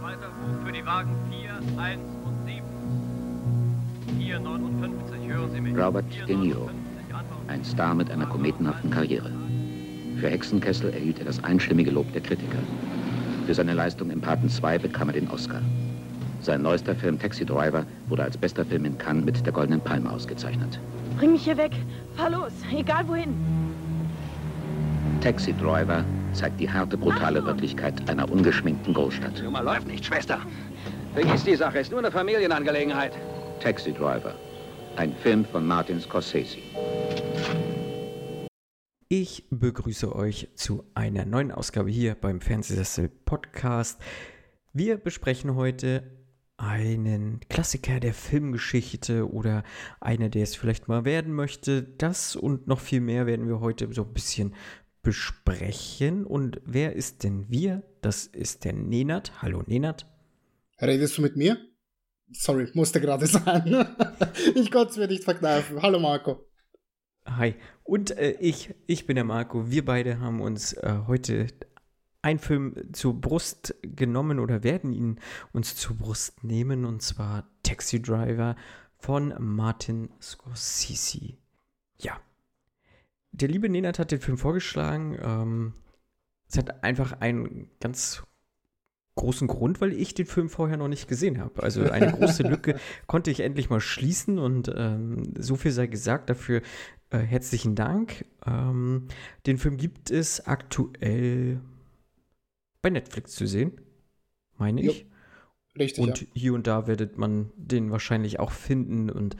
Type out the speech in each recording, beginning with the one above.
Zweiter Ruf für die Wagen 4, 1 und 7. 459, hören Sie mich. Robert De Niro, 459, Antwort. ein Star mit einer kometenhaften Karriere. Für Hexenkessel erhielt er das einstimmige Lob der Kritiker. Für seine Leistung im Paten 2 bekam er den Oscar. Sein neuester Film Taxi Driver wurde als bester Film in Cannes mit der Goldenen Palme ausgezeichnet. Bring mich hier weg. Fahr los, egal wohin. Taxi Driver zeigt die harte, brutale Wirklichkeit einer ungeschminkten Großstadt. Nummer läuft nicht, Schwester. Vergiss die Sache, ist nur eine Familienangelegenheit. Taxi Driver, ein Film von Martin Scorsese. Ich begrüße euch zu einer neuen Ausgabe hier beim Fernsehsessel Podcast. Wir besprechen heute einen Klassiker der Filmgeschichte oder einer, der es vielleicht mal werden möchte. Das und noch viel mehr werden wir heute so ein bisschen besprechen. Und wer ist denn wir? Das ist der Nenat. Hallo Nenat. Redest du mit mir? Sorry, musste gerade sein. ich konnte es mir nicht verkneifen. Hallo Marco. Hi. Und äh, ich, ich bin der Marco. Wir beide haben uns äh, heute einen Film zur Brust genommen oder werden ihn uns zur Brust nehmen und zwar Taxi Driver von Martin Scorsese. Ja. Der liebe Nenad hat den Film vorgeschlagen. Ähm, es hat einfach einen ganz großen Grund, weil ich den Film vorher noch nicht gesehen habe. Also eine große Lücke konnte ich endlich mal schließen und ähm, so viel sei gesagt. Dafür äh, herzlichen Dank. Ähm, den Film gibt es aktuell bei Netflix zu sehen, meine Jo, ich. Richtig, Und ja. hier und da werdet man den wahrscheinlich auch finden. Und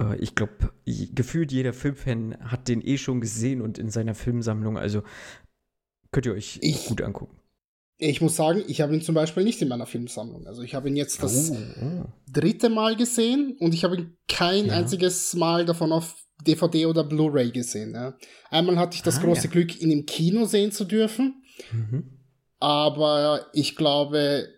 äh, ich glaube, gefühlt jeder Filmfan hat den eh schon gesehen und in seiner Filmsammlung. Also könnt ihr euch Ich- gut angucken. Ich muss sagen, ich habe ihn zum Beispiel nicht in meiner Filmsammlung. Also ich habe ihn jetzt das Oh, oh. dritte Mal gesehen und ich habe ihn kein Ja. einziges Mal davon auf DVD oder Blu-ray gesehen. Ja. Einmal hatte ich das Ah, große ja. Glück, ihn im Kino sehen zu dürfen, Mhm. aber ich glaube,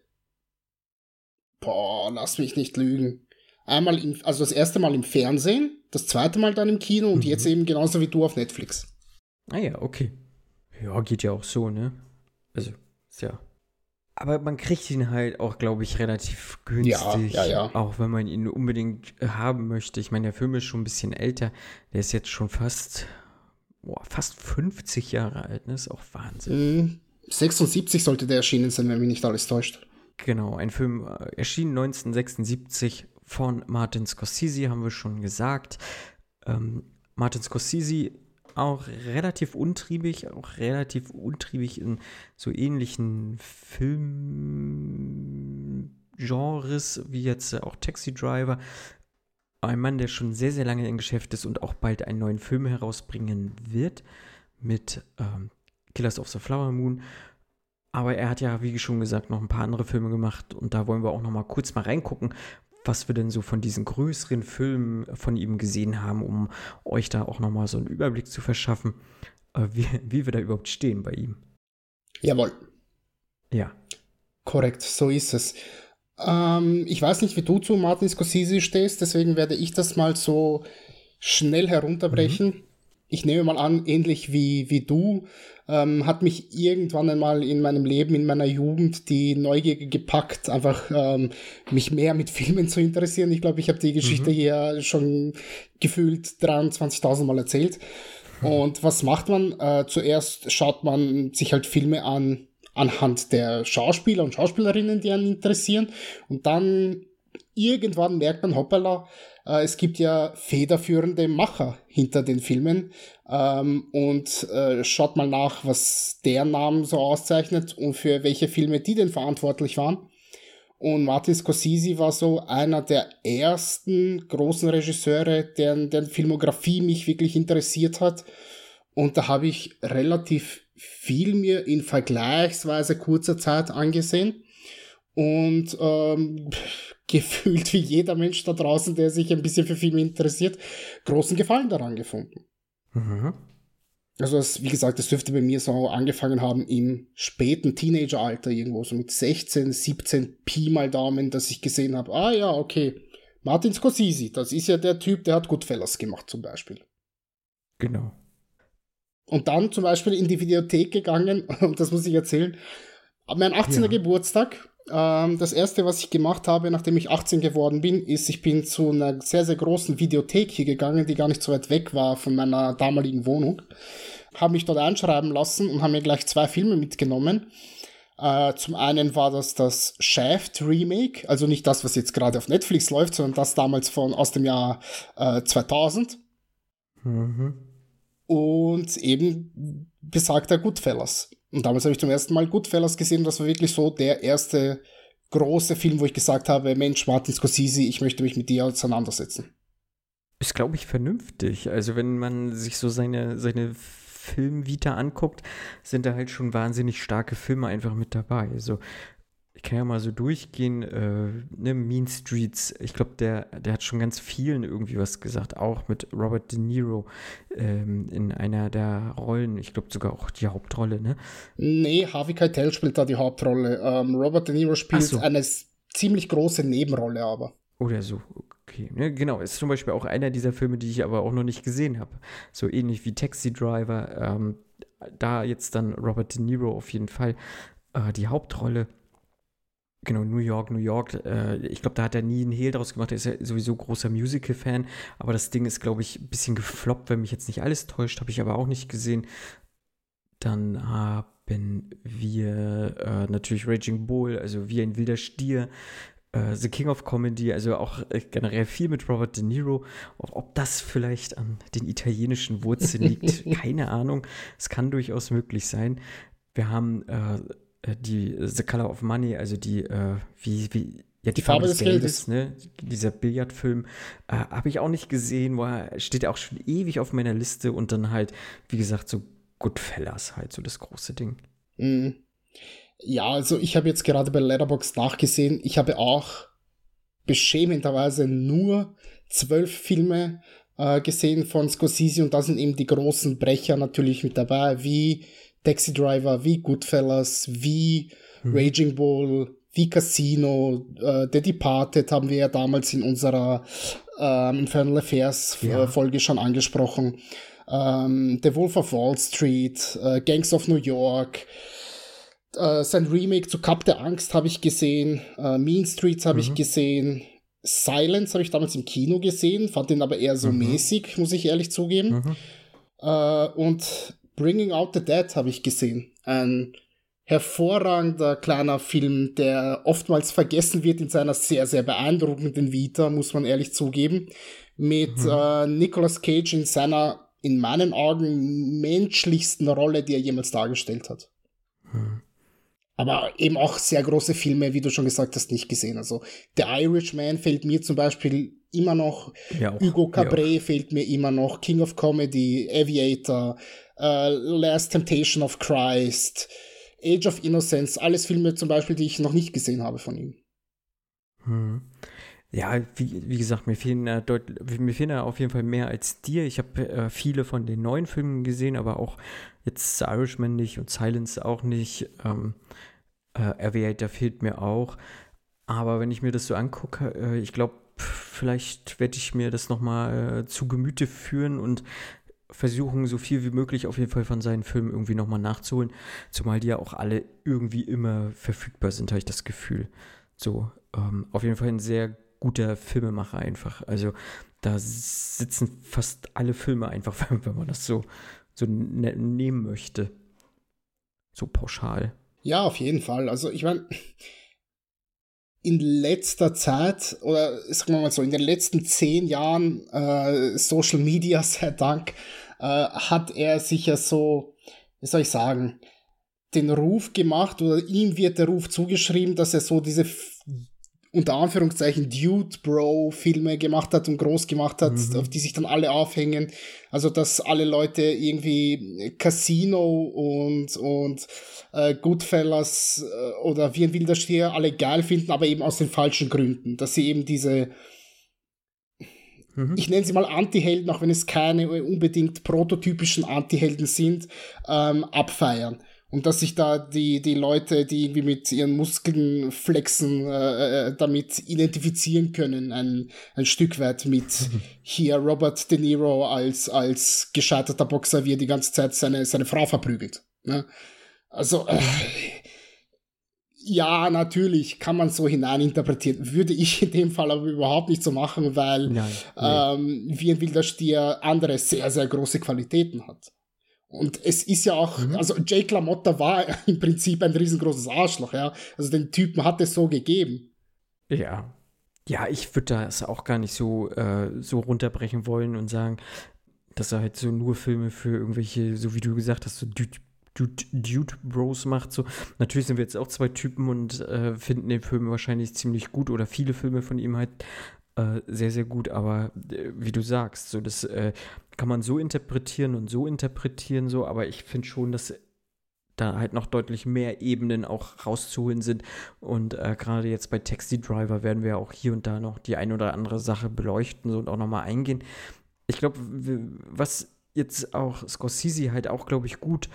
boah, lass mich nicht lügen. Einmal, im, also das erste Mal im Fernsehen, das zweite Mal dann im Kino und Mhm. jetzt eben genauso wie du auf Netflix. Ah ja, okay. Ja, geht ja auch so, ne? Also, ja. Aber man kriegt ihn halt auch, glaube ich, relativ günstig. Ja, ja, ja. Auch wenn man ihn unbedingt haben möchte. Ich meine, der Film ist schon ein bisschen älter. Der ist jetzt schon fast, boah, fast 50 Jahre alt, ne? Ist auch Wahnsinn. Hm, 76 sollte der erschienen sein, wenn mich nicht alles täuscht. Genau, ein Film äh, erschien 1976 von Martin Scorsese, haben wir schon gesagt. Ähm, Martin Scorsese auch relativ untriebig, auch relativ untriebig in so ähnlichen Filmgenres wie jetzt auch Taxi Driver. Ein Mann, der schon sehr, sehr lange im Geschäft ist und auch bald einen neuen Film herausbringen wird mit ähm, Killers of the Flower Moon. Aber er hat ja, wie schon gesagt, noch ein paar andere Filme gemacht und da wollen wir auch noch mal kurz mal reingucken, was wir denn so von diesen größeren Filmen von ihm gesehen haben, um euch da auch noch mal so einen Überblick zu verschaffen, äh, wie, wie wir da überhaupt stehen bei ihm. Jawohl. Ja. Korrekt, so ist es. Ähm, ich weiß nicht, wie du zu Martin Scorsese stehst, deswegen werde ich das mal so schnell herunterbrechen. Ich nehme mal an, ähnlich wie, wie du, ähm, hat mich irgendwann einmal in meinem Leben, in meiner Jugend die Neugier gepackt, einfach ähm, mich mehr mit Filmen zu interessieren. Ich glaube, ich habe die Geschichte hier schon gefühlt 23.000 Mal erzählt. Und was macht man? Äh, zuerst schaut man sich halt Filme an anhand der Schauspieler und Schauspielerinnen, die einen interessieren. Und dann irgendwann merkt man, hoppala, äh, es gibt ja federführende Macher hinter den Filmen. Ähm, und äh, schaut mal nach, was der Namen so auszeichnet und für welche Filme die denn verantwortlich waren. Und Martin Scorsese war so einer der ersten großen Regisseure, deren, deren Filmografie mich wirklich interessiert hat. Und da habe ich relativ viel mir in vergleichsweise kurzer Zeit angesehen. Und ähm, gefühlt wie jeder Mensch da draußen, der sich ein bisschen für Filme interessiert, großen Gefallen daran gefunden. Mhm. Also das, wie gesagt, das dürfte bei mir so angefangen haben im späten Teenageralter irgendwo, so mit 16, 17 Pi mal Daumen, dass ich gesehen habe, ah ja, okay, Martin Scorsese, das ist ja der Typ, der hat Goodfellas gemacht zum Beispiel. Genau. Und dann zum Beispiel in die Videothek gegangen, und das muss ich erzählen, mein 18. Ja. Geburtstag, das erste, was ich gemacht habe, nachdem ich 18 geworden bin, ist, ich bin zu einer sehr, sehr großen Videothek hier gegangen, die gar nicht so weit weg war von meiner damaligen Wohnung. Habe mich dort einschreiben lassen und habe mir gleich zwei Filme mitgenommen. Äh, zum einen war das das Shaft Remake, also nicht das, was jetzt gerade auf Netflix läuft, sondern das damals von aus dem Jahr äh, 2000. Mhm. Und eben besagter Goodfellas. Und damals habe ich zum ersten Mal Goodfellas gesehen. Das war wirklich so der erste große Film, wo ich gesagt habe, Mensch, Martin Scorsese, ich möchte mich mit dir auseinandersetzen. Ist, glaube ich, vernünftig. Also wenn man sich so seine, seine Filmvita anguckt, sind da halt schon wahnsinnig starke Filme einfach mit dabei. Also kann ja mal so durchgehen, äh, ne, Mean Streets, ich glaube, der, der hat schon ganz vielen irgendwie was gesagt, auch mit Robert De Niro ähm, in einer der Rollen, ich glaube sogar auch die Hauptrolle, ne? Nee, Harvey Keitel spielt da die Hauptrolle. Ähm, Robert De Niro spielt so. eine ziemlich große Nebenrolle aber. Oder so, okay. Ja, genau, ist zum Beispiel auch einer dieser Filme, die ich aber auch noch nicht gesehen habe. So ähnlich wie Taxi Driver, ähm, da jetzt dann Robert De Niro auf jeden Fall äh, die Hauptrolle. Genau, New York, New York. Äh, ich glaube, da hat er nie einen Hehl draus gemacht. Er ist ja sowieso großer Musical-Fan. Aber das Ding ist, glaube ich, ein bisschen gefloppt, wenn mich jetzt nicht alles täuscht. Habe ich aber auch nicht gesehen. Dann haben wir äh, natürlich Raging Bull, also wie ein wilder Stier. Äh, The King of Comedy, also auch äh, generell viel mit Robert De Niro. Ob das vielleicht an den italienischen Wurzeln liegt, keine Ahnung. Es kann durchaus möglich sein. Wir haben äh, äh, die The Color of Money, also die, äh, wie, wie, ja, die, die Farbe, Farbe, des Geldes, Geldes. ne? Dieser Billardfilm, äh, habe ich auch nicht gesehen, war, steht auch schon ewig auf meiner Liste und dann halt, wie gesagt, so Goodfellas halt, so das große Ding. Mhm. Ja, also ich habe jetzt gerade bei Letterbox nachgesehen, ich habe auch beschämenderweise nur zwölf Filme äh, gesehen von Scorsese und da sind eben die großen Brecher natürlich mit dabei, wie Taxi Driver, wie Goodfellas, wie hm. Raging Bull, wie Casino, äh, The Departed haben wir ja damals in unserer ähm, Infernal Affairs äh, ja. Folge schon angesprochen. Ähm, The Wolf of Wall Street, äh, Gangs of New York, äh, sein Remake zu Cup der Angst habe ich gesehen, äh, Mean Streets habe mhm. ich gesehen, Silence habe ich damals im Kino gesehen, fand den aber eher so mhm. mäßig, muss ich ehrlich zugeben. Mhm. Äh, und Bringing Out the Dead habe ich gesehen. Ein hervorragender kleiner Film, der oftmals vergessen wird in seiner sehr, sehr beeindruckenden Vita, muss man ehrlich zugeben. Mit mhm. äh, Nicolas Cage in seiner, in meinen Augen, menschlichsten Rolle, die er jemals dargestellt hat. Mhm. Aber eben auch sehr große Filme, wie du schon gesagt hast, nicht gesehen. Also The Irishman fällt mir zum Beispiel immer noch, ja, Hugo Cabret ja. fehlt mir immer noch, King of Comedy, Aviator, uh, Last Temptation of Christ, Age of Innocence, alles Filme zum Beispiel, die ich noch nicht gesehen habe von ihm. Hm. Ja, wie, wie, gesagt, mir fehlen, äh, mir fehlen auf jeden Fall mehr als dir. Ich habe äh, viele von den neuen Filmen gesehen, aber auch jetzt The Irishman nicht und Silence auch nicht. Ähm, äh, Aviator fehlt mir auch. Aber wenn ich mir das so angucke, äh, ich glaube, vielleicht werde ich mir das nochmal äh, zu Gemüte führen und versuchen, so viel wie möglich auf jeden Fall von seinen Filmen irgendwie nochmal nachzuholen. Zumal die ja auch alle irgendwie immer verfügbar sind, habe ich das Gefühl. So, ähm, auf jeden Fall ein sehr guter Filmemacher einfach. Also da sitzen fast alle Filme einfach, wenn man das so, so ne nehmen möchte. So pauschal. Ja, auf jeden Fall. Also ich meine, in letzter Zeit, oder sagen wir mal so, in den letzten zehn Jahren äh, Social Media, sei Dank, äh, hat er sich ja so, wie soll ich sagen, den Ruf gemacht oder ihm wird der Ruf zugeschrieben, dass er so diese unter Anführungszeichen Dude-Bro-Filme gemacht hat und groß gemacht hat, mhm. auf die sich dann alle aufhängen. Also, dass alle Leute irgendwie Casino und, und äh, Goodfellas äh, oder Wie ein wilder Stier alle geil finden, aber eben aus den falschen Gründen. Dass sie eben diese, mhm. ich nenne sie mal Anti-Helden, auch wenn es keine unbedingt prototypischen Anti-Helden sind, ähm, abfeiern. und dass sich da die, die Leute, die irgendwie mit ihren Muskeln flexen, äh, äh damit identifizieren können, ein, ein Stück weit mit hier Robert De Niro als, als gescheiterter Boxer, wie er die ganze Zeit seine, seine Frau verprügelt. Ne? Also, äh, ja, natürlich kann man so hineininterpretieren. Würde ich in dem Fall aber überhaupt nicht so machen, weil Nein, ähm, wie ein wilder Stier andere sehr, sehr große Qualitäten hat. Und es ist ja auch, mhm. also Jake LaMotta war im Prinzip ein riesengroßes Arschloch, ja. Also den Typen hat es so gegeben. Ja. Ja, ich würde das auch gar nicht so, äh, so runterbrechen wollen und sagen, dass er halt so nur Filme für irgendwelche, so wie du gesagt hast, so Dude, Dude, Bros macht. So. Natürlich sind wir jetzt auch zwei Typen und äh, finden den Film wahrscheinlich ziemlich gut oder viele Filme von ihm halt äh, sehr, sehr gut. Aber äh, wie du sagst, so das äh, kann man so interpretieren und so interpretieren, so, aber ich finde schon, dass da halt noch deutlich mehr Ebenen auch rauszuholen sind. Und äh, gerade jetzt bei Taxi Driver werden wir auch hier und da noch die ein oder andere Sache beleuchten und auch nochmal eingehen. Ich glaube, was jetzt auch Scorsese halt auch, glaube ich, gut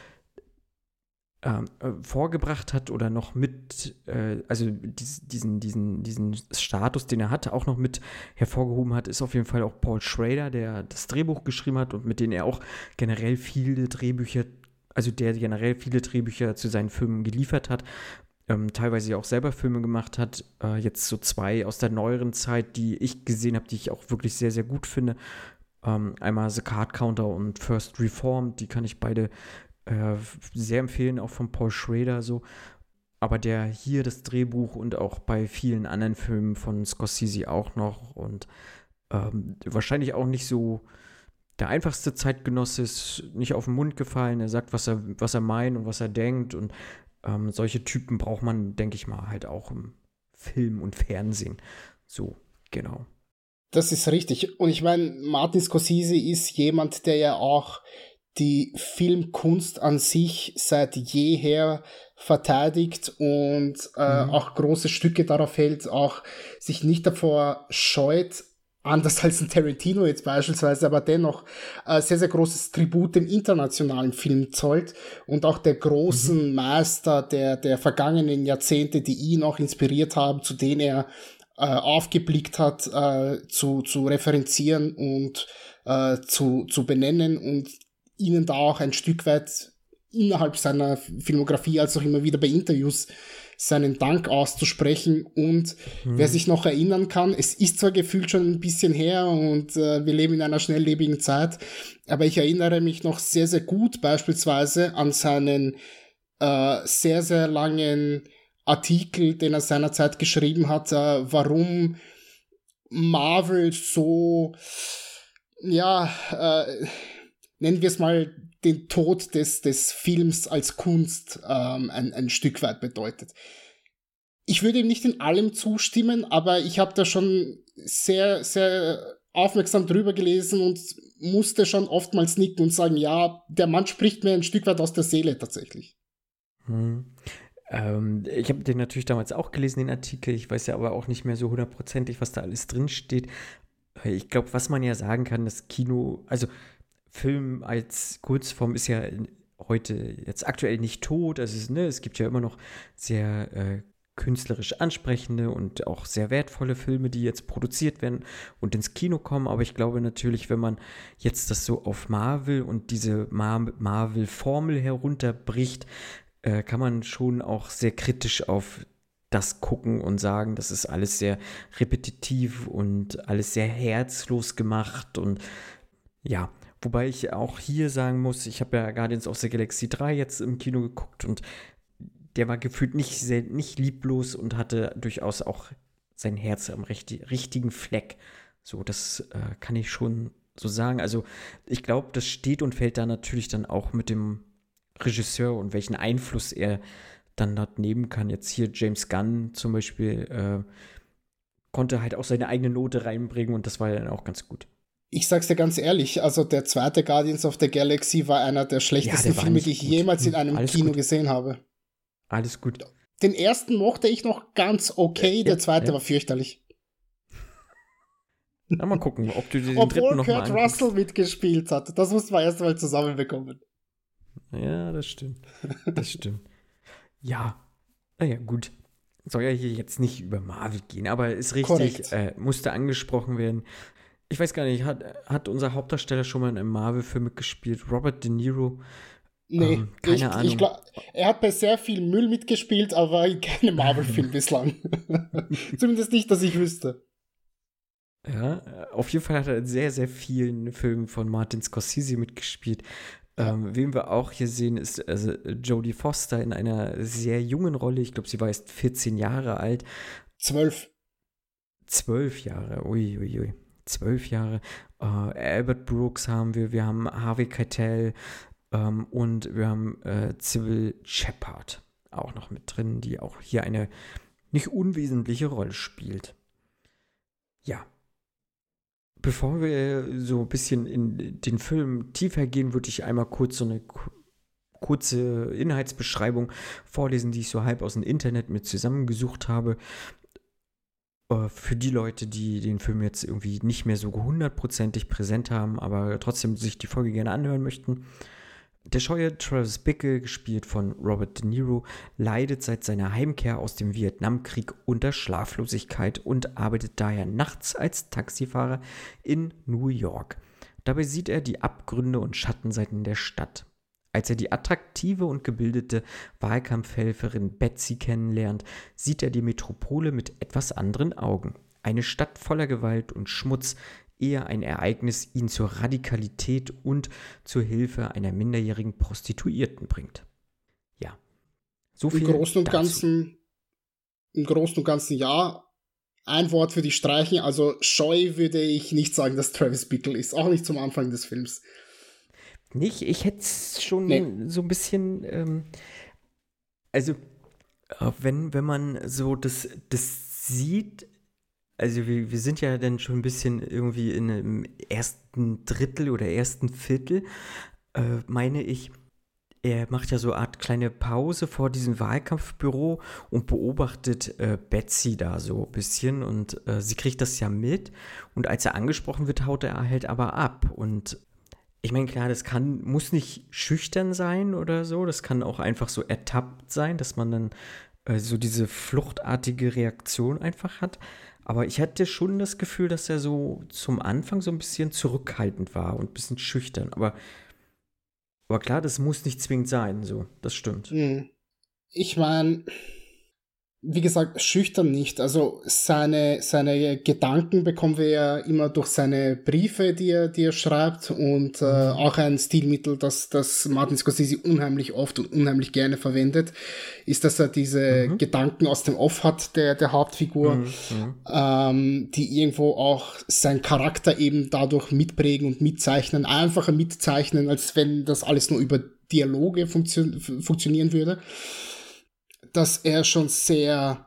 ähm, äh, vorgebracht hat oder noch mit, äh, also dies, diesen, diesen, diesen Status, den er hatte, auch noch mit hervorgehoben hat, ist auf jeden Fall auch Paul Schrader, der das Drehbuch geschrieben hat und mit dem er auch generell viele Drehbücher, also der generell viele Drehbücher zu seinen Filmen geliefert hat. Ähm, teilweise auch selber Filme gemacht hat. Äh, jetzt so zwei aus der neueren Zeit, die ich gesehen habe, die ich auch wirklich sehr, sehr gut finde. Ähm, einmal The Card Counter und First Reformed, die kann ich beide äh, sehr empfehlen, auch von Paul Schrader so. Aber der hier das Drehbuch und auch bei vielen anderen Filmen von Scorsese auch noch und ähm, wahrscheinlich auch nicht so der einfachste Zeitgenosse ist nicht auf den Mund gefallen. Er sagt, was er, was er meint und was er denkt. Und ähm, solche Typen braucht man, denke ich mal, halt auch im Film und Fernsehen. So, genau. Das ist richtig. Und ich meine, Martin Scorsese ist jemand, der ja auch die Filmkunst an sich seit jeher verteidigt und äh, mhm. auch große Stücke darauf hält, auch sich nicht davor scheut, anders als ein Tarantino jetzt beispielsweise, aber dennoch äh, sehr, sehr großes Tribut dem internationalen Film zollt und auch der großen mhm. Meister der, der vergangenen Jahrzehnte, die ihn auch inspiriert haben, zu denen er äh, aufgeblickt hat, äh, zu, zu referenzieren und äh, zu, zu benennen und ihnen da auch ein Stück weit innerhalb seiner Filmografie als auch immer wieder bei Interviews seinen Dank auszusprechen. Und mhm. wer sich noch erinnern kann, es ist zwar gefühlt schon ein bisschen her und äh, wir leben in einer schnelllebigen Zeit, aber ich erinnere mich noch sehr, sehr gut beispielsweise an seinen äh, sehr, sehr langen Artikel, den er seinerzeit geschrieben hat, äh, warum Marvel so, ja, äh, nennen wir es mal, den Tod des, des Films als Kunst ähm, ein, ein Stück weit bedeutet. Ich würde ihm nicht in allem zustimmen, aber ich habe da schon sehr, sehr aufmerksam drüber gelesen und musste schon oftmals nicken und sagen, ja, der Mann spricht mir ein Stück weit aus der Seele tatsächlich. Hm. Ähm, ich habe den natürlich damals auch gelesen, den Artikel. Ich weiß ja aber auch nicht mehr so hundertprozentig, was da alles drin steht. Ich glaube, was man ja sagen kann, das Kino, also Film als Kurzform ist ja heute jetzt aktuell nicht tot. Also es, ne, es gibt ja immer noch sehr äh, künstlerisch ansprechende und auch sehr wertvolle Filme, die jetzt produziert werden und ins Kino kommen. Aber ich glaube natürlich, wenn man jetzt das so auf Marvel und diese Mar Marvel-Formel herunterbricht, äh, kann man schon auch sehr kritisch auf das gucken und sagen, das ist alles sehr repetitiv und alles sehr herzlos gemacht und ja, Wobei ich auch hier sagen muss, ich habe ja Guardians of the Galaxy 3 jetzt im Kino geguckt und der war gefühlt nicht, sehr, nicht lieblos und hatte durchaus auch sein Herz am richtigen Fleck. So, das äh, kann ich schon so sagen. Also, ich glaube, das steht und fällt da natürlich dann auch mit dem Regisseur und welchen Einfluss er dann dort nehmen kann. Jetzt hier James Gunn zum Beispiel äh, konnte halt auch seine eigene Note reinbringen und das war dann auch ganz gut ich sag's dir ganz ehrlich, also der zweite Guardians of the Galaxy war einer der schlechtesten ja, Filme, die ich gut. jemals in einem Alles Kino gut. gesehen habe. Alles gut. Den ersten mochte ich noch ganz okay, ja, der zweite ja. war fürchterlich. Na, mal gucken, ob du den Obwohl dritten noch Kurt mal Russell mitgespielt hat. Das mussten wir erst mal zusammenbekommen. Ja, das stimmt. Das stimmt. ja. Naja, gut. Soll ja hier jetzt nicht über Marvel gehen, aber ist richtig, äh, musste angesprochen werden. Ich weiß gar nicht, hat, hat unser Hauptdarsteller schon mal in einem Marvel-Film mitgespielt? Robert De Niro? Nee, ähm, keine ich, Ahnung. Ich glaub, er hat bei sehr viel Müll mitgespielt, aber in keinem Marvel-Film bislang. Zumindest nicht, dass ich wüsste. Ja, auf jeden Fall hat er in sehr, sehr vielen Filmen von Martin Scorsese mitgespielt. Ähm, wen wir auch hier sehen, ist also Jodie Foster in einer sehr jungen Rolle. Ich glaube, sie war erst 14 Jahre alt. Zwölf. Zwölf Jahre, uiuiui. Ui, ui. Zwölf Jahre. Äh, Albert Brooks haben wir, wir haben Harvey Keitel ähm, und wir haben äh, Sybil Shepard auch noch mit drin, die auch hier eine nicht unwesentliche Rolle spielt. Ja, Bevor wir so ein bisschen in den Film tiefer gehen, würde ich einmal kurz so eine kurze Inhaltsbeschreibung vorlesen, die ich so halb aus dem Internet mir zusammengesucht habe. Äh, für die Leute, die den Film jetzt irgendwie nicht mehr so hundertprozentig präsent haben, aber trotzdem sich die Folge gerne anhören möchten. Der scheue Travis Bickle, gespielt von Robert De Niro, leidet seit seiner Heimkehr aus dem Vietnamkrieg unter Schlaflosigkeit und arbeitet daher nachts als Taxifahrer in New York. Dabei sieht er die Abgründe und Schattenseiten der Stadt. Als er die attraktive und gebildete Wahlkampfhelferin Betsy kennenlernt, sieht er die Metropole mit etwas anderen Augen. Eine Stadt voller Gewalt und Schmutz, eher ein Ereignis ihn zur Radikalität und zur Hilfe einer minderjährigen Prostituierten bringt. Ja. So viel Im Großen und dazu. Ganzen, im Großen und Ganzen ja. Ein Wort für die Streichen, also scheu würde ich nicht sagen, dass Travis Bickle ist, auch nicht zum Anfang des Films. Nicht? Ich hätte es schon nee. so ein bisschen, ähm, also äh, wenn, wenn man so das, das sieht, also wir, wir sind ja dann schon ein bisschen irgendwie in einem ersten Drittel oder ersten Viertel, äh, meine ich. Er macht ja so eine Art kleine Pause vor diesem Wahlkampfbüro und beobachtet äh, Betsy da so ein bisschen und äh, sie kriegt das ja mit und als er angesprochen wird, haut er halt aber ab und ich meine, klar, das kann, muss nicht schüchtern sein oder so, das kann auch einfach so ertappt sein, dass man dann äh, so diese fluchtartige Reaktion einfach hat. Aber ich hatte schon das Gefühl, dass er so zum Anfang so ein bisschen zurückhaltend war und ein bisschen schüchtern. Aber, aber klar, das muss nicht zwingend sein, so. Das stimmt. Hm. Ich meine, wie gesagt, schüchtern nicht. Also seine, seine Gedanken bekommen wir ja immer durch seine Briefe, die er, die er schreibt und äh, auch ein Stilmittel, das, das Martin Scorsese unheimlich oft und unheimlich gerne verwendet, ist, dass er diese mhm. Gedanken aus dem Off hat, der, der Hauptfigur, mhm. mhm. ähm, die irgendwo auch seinen Charakter eben dadurch mitprägen und mitzeichnen, einfacher mitzeichnen, als wenn das alles nur über Dialoge funktio funktionieren würde dass er schon sehr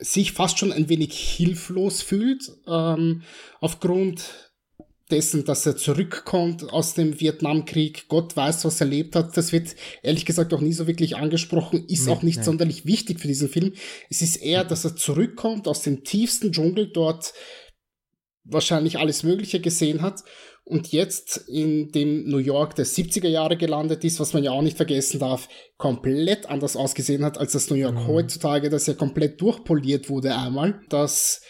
sich fast schon ein wenig hilflos fühlt, ähm, aufgrund dessen, dass er zurückkommt aus dem Vietnamkrieg, Gott weiß, was er erlebt hat. Das wird ehrlich gesagt auch nie so wirklich angesprochen, ist nee, auch nicht nee. sonderlich wichtig für diesen Film. Es ist eher, dass er zurückkommt aus dem tiefsten Dschungel, dort wahrscheinlich alles Mögliche gesehen hat und jetzt in dem New York der 70er Jahre gelandet ist, was man ja auch nicht vergessen darf, komplett anders ausgesehen hat als das New York mhm. heutzutage, das ja komplett durchpoliert wurde einmal, dass,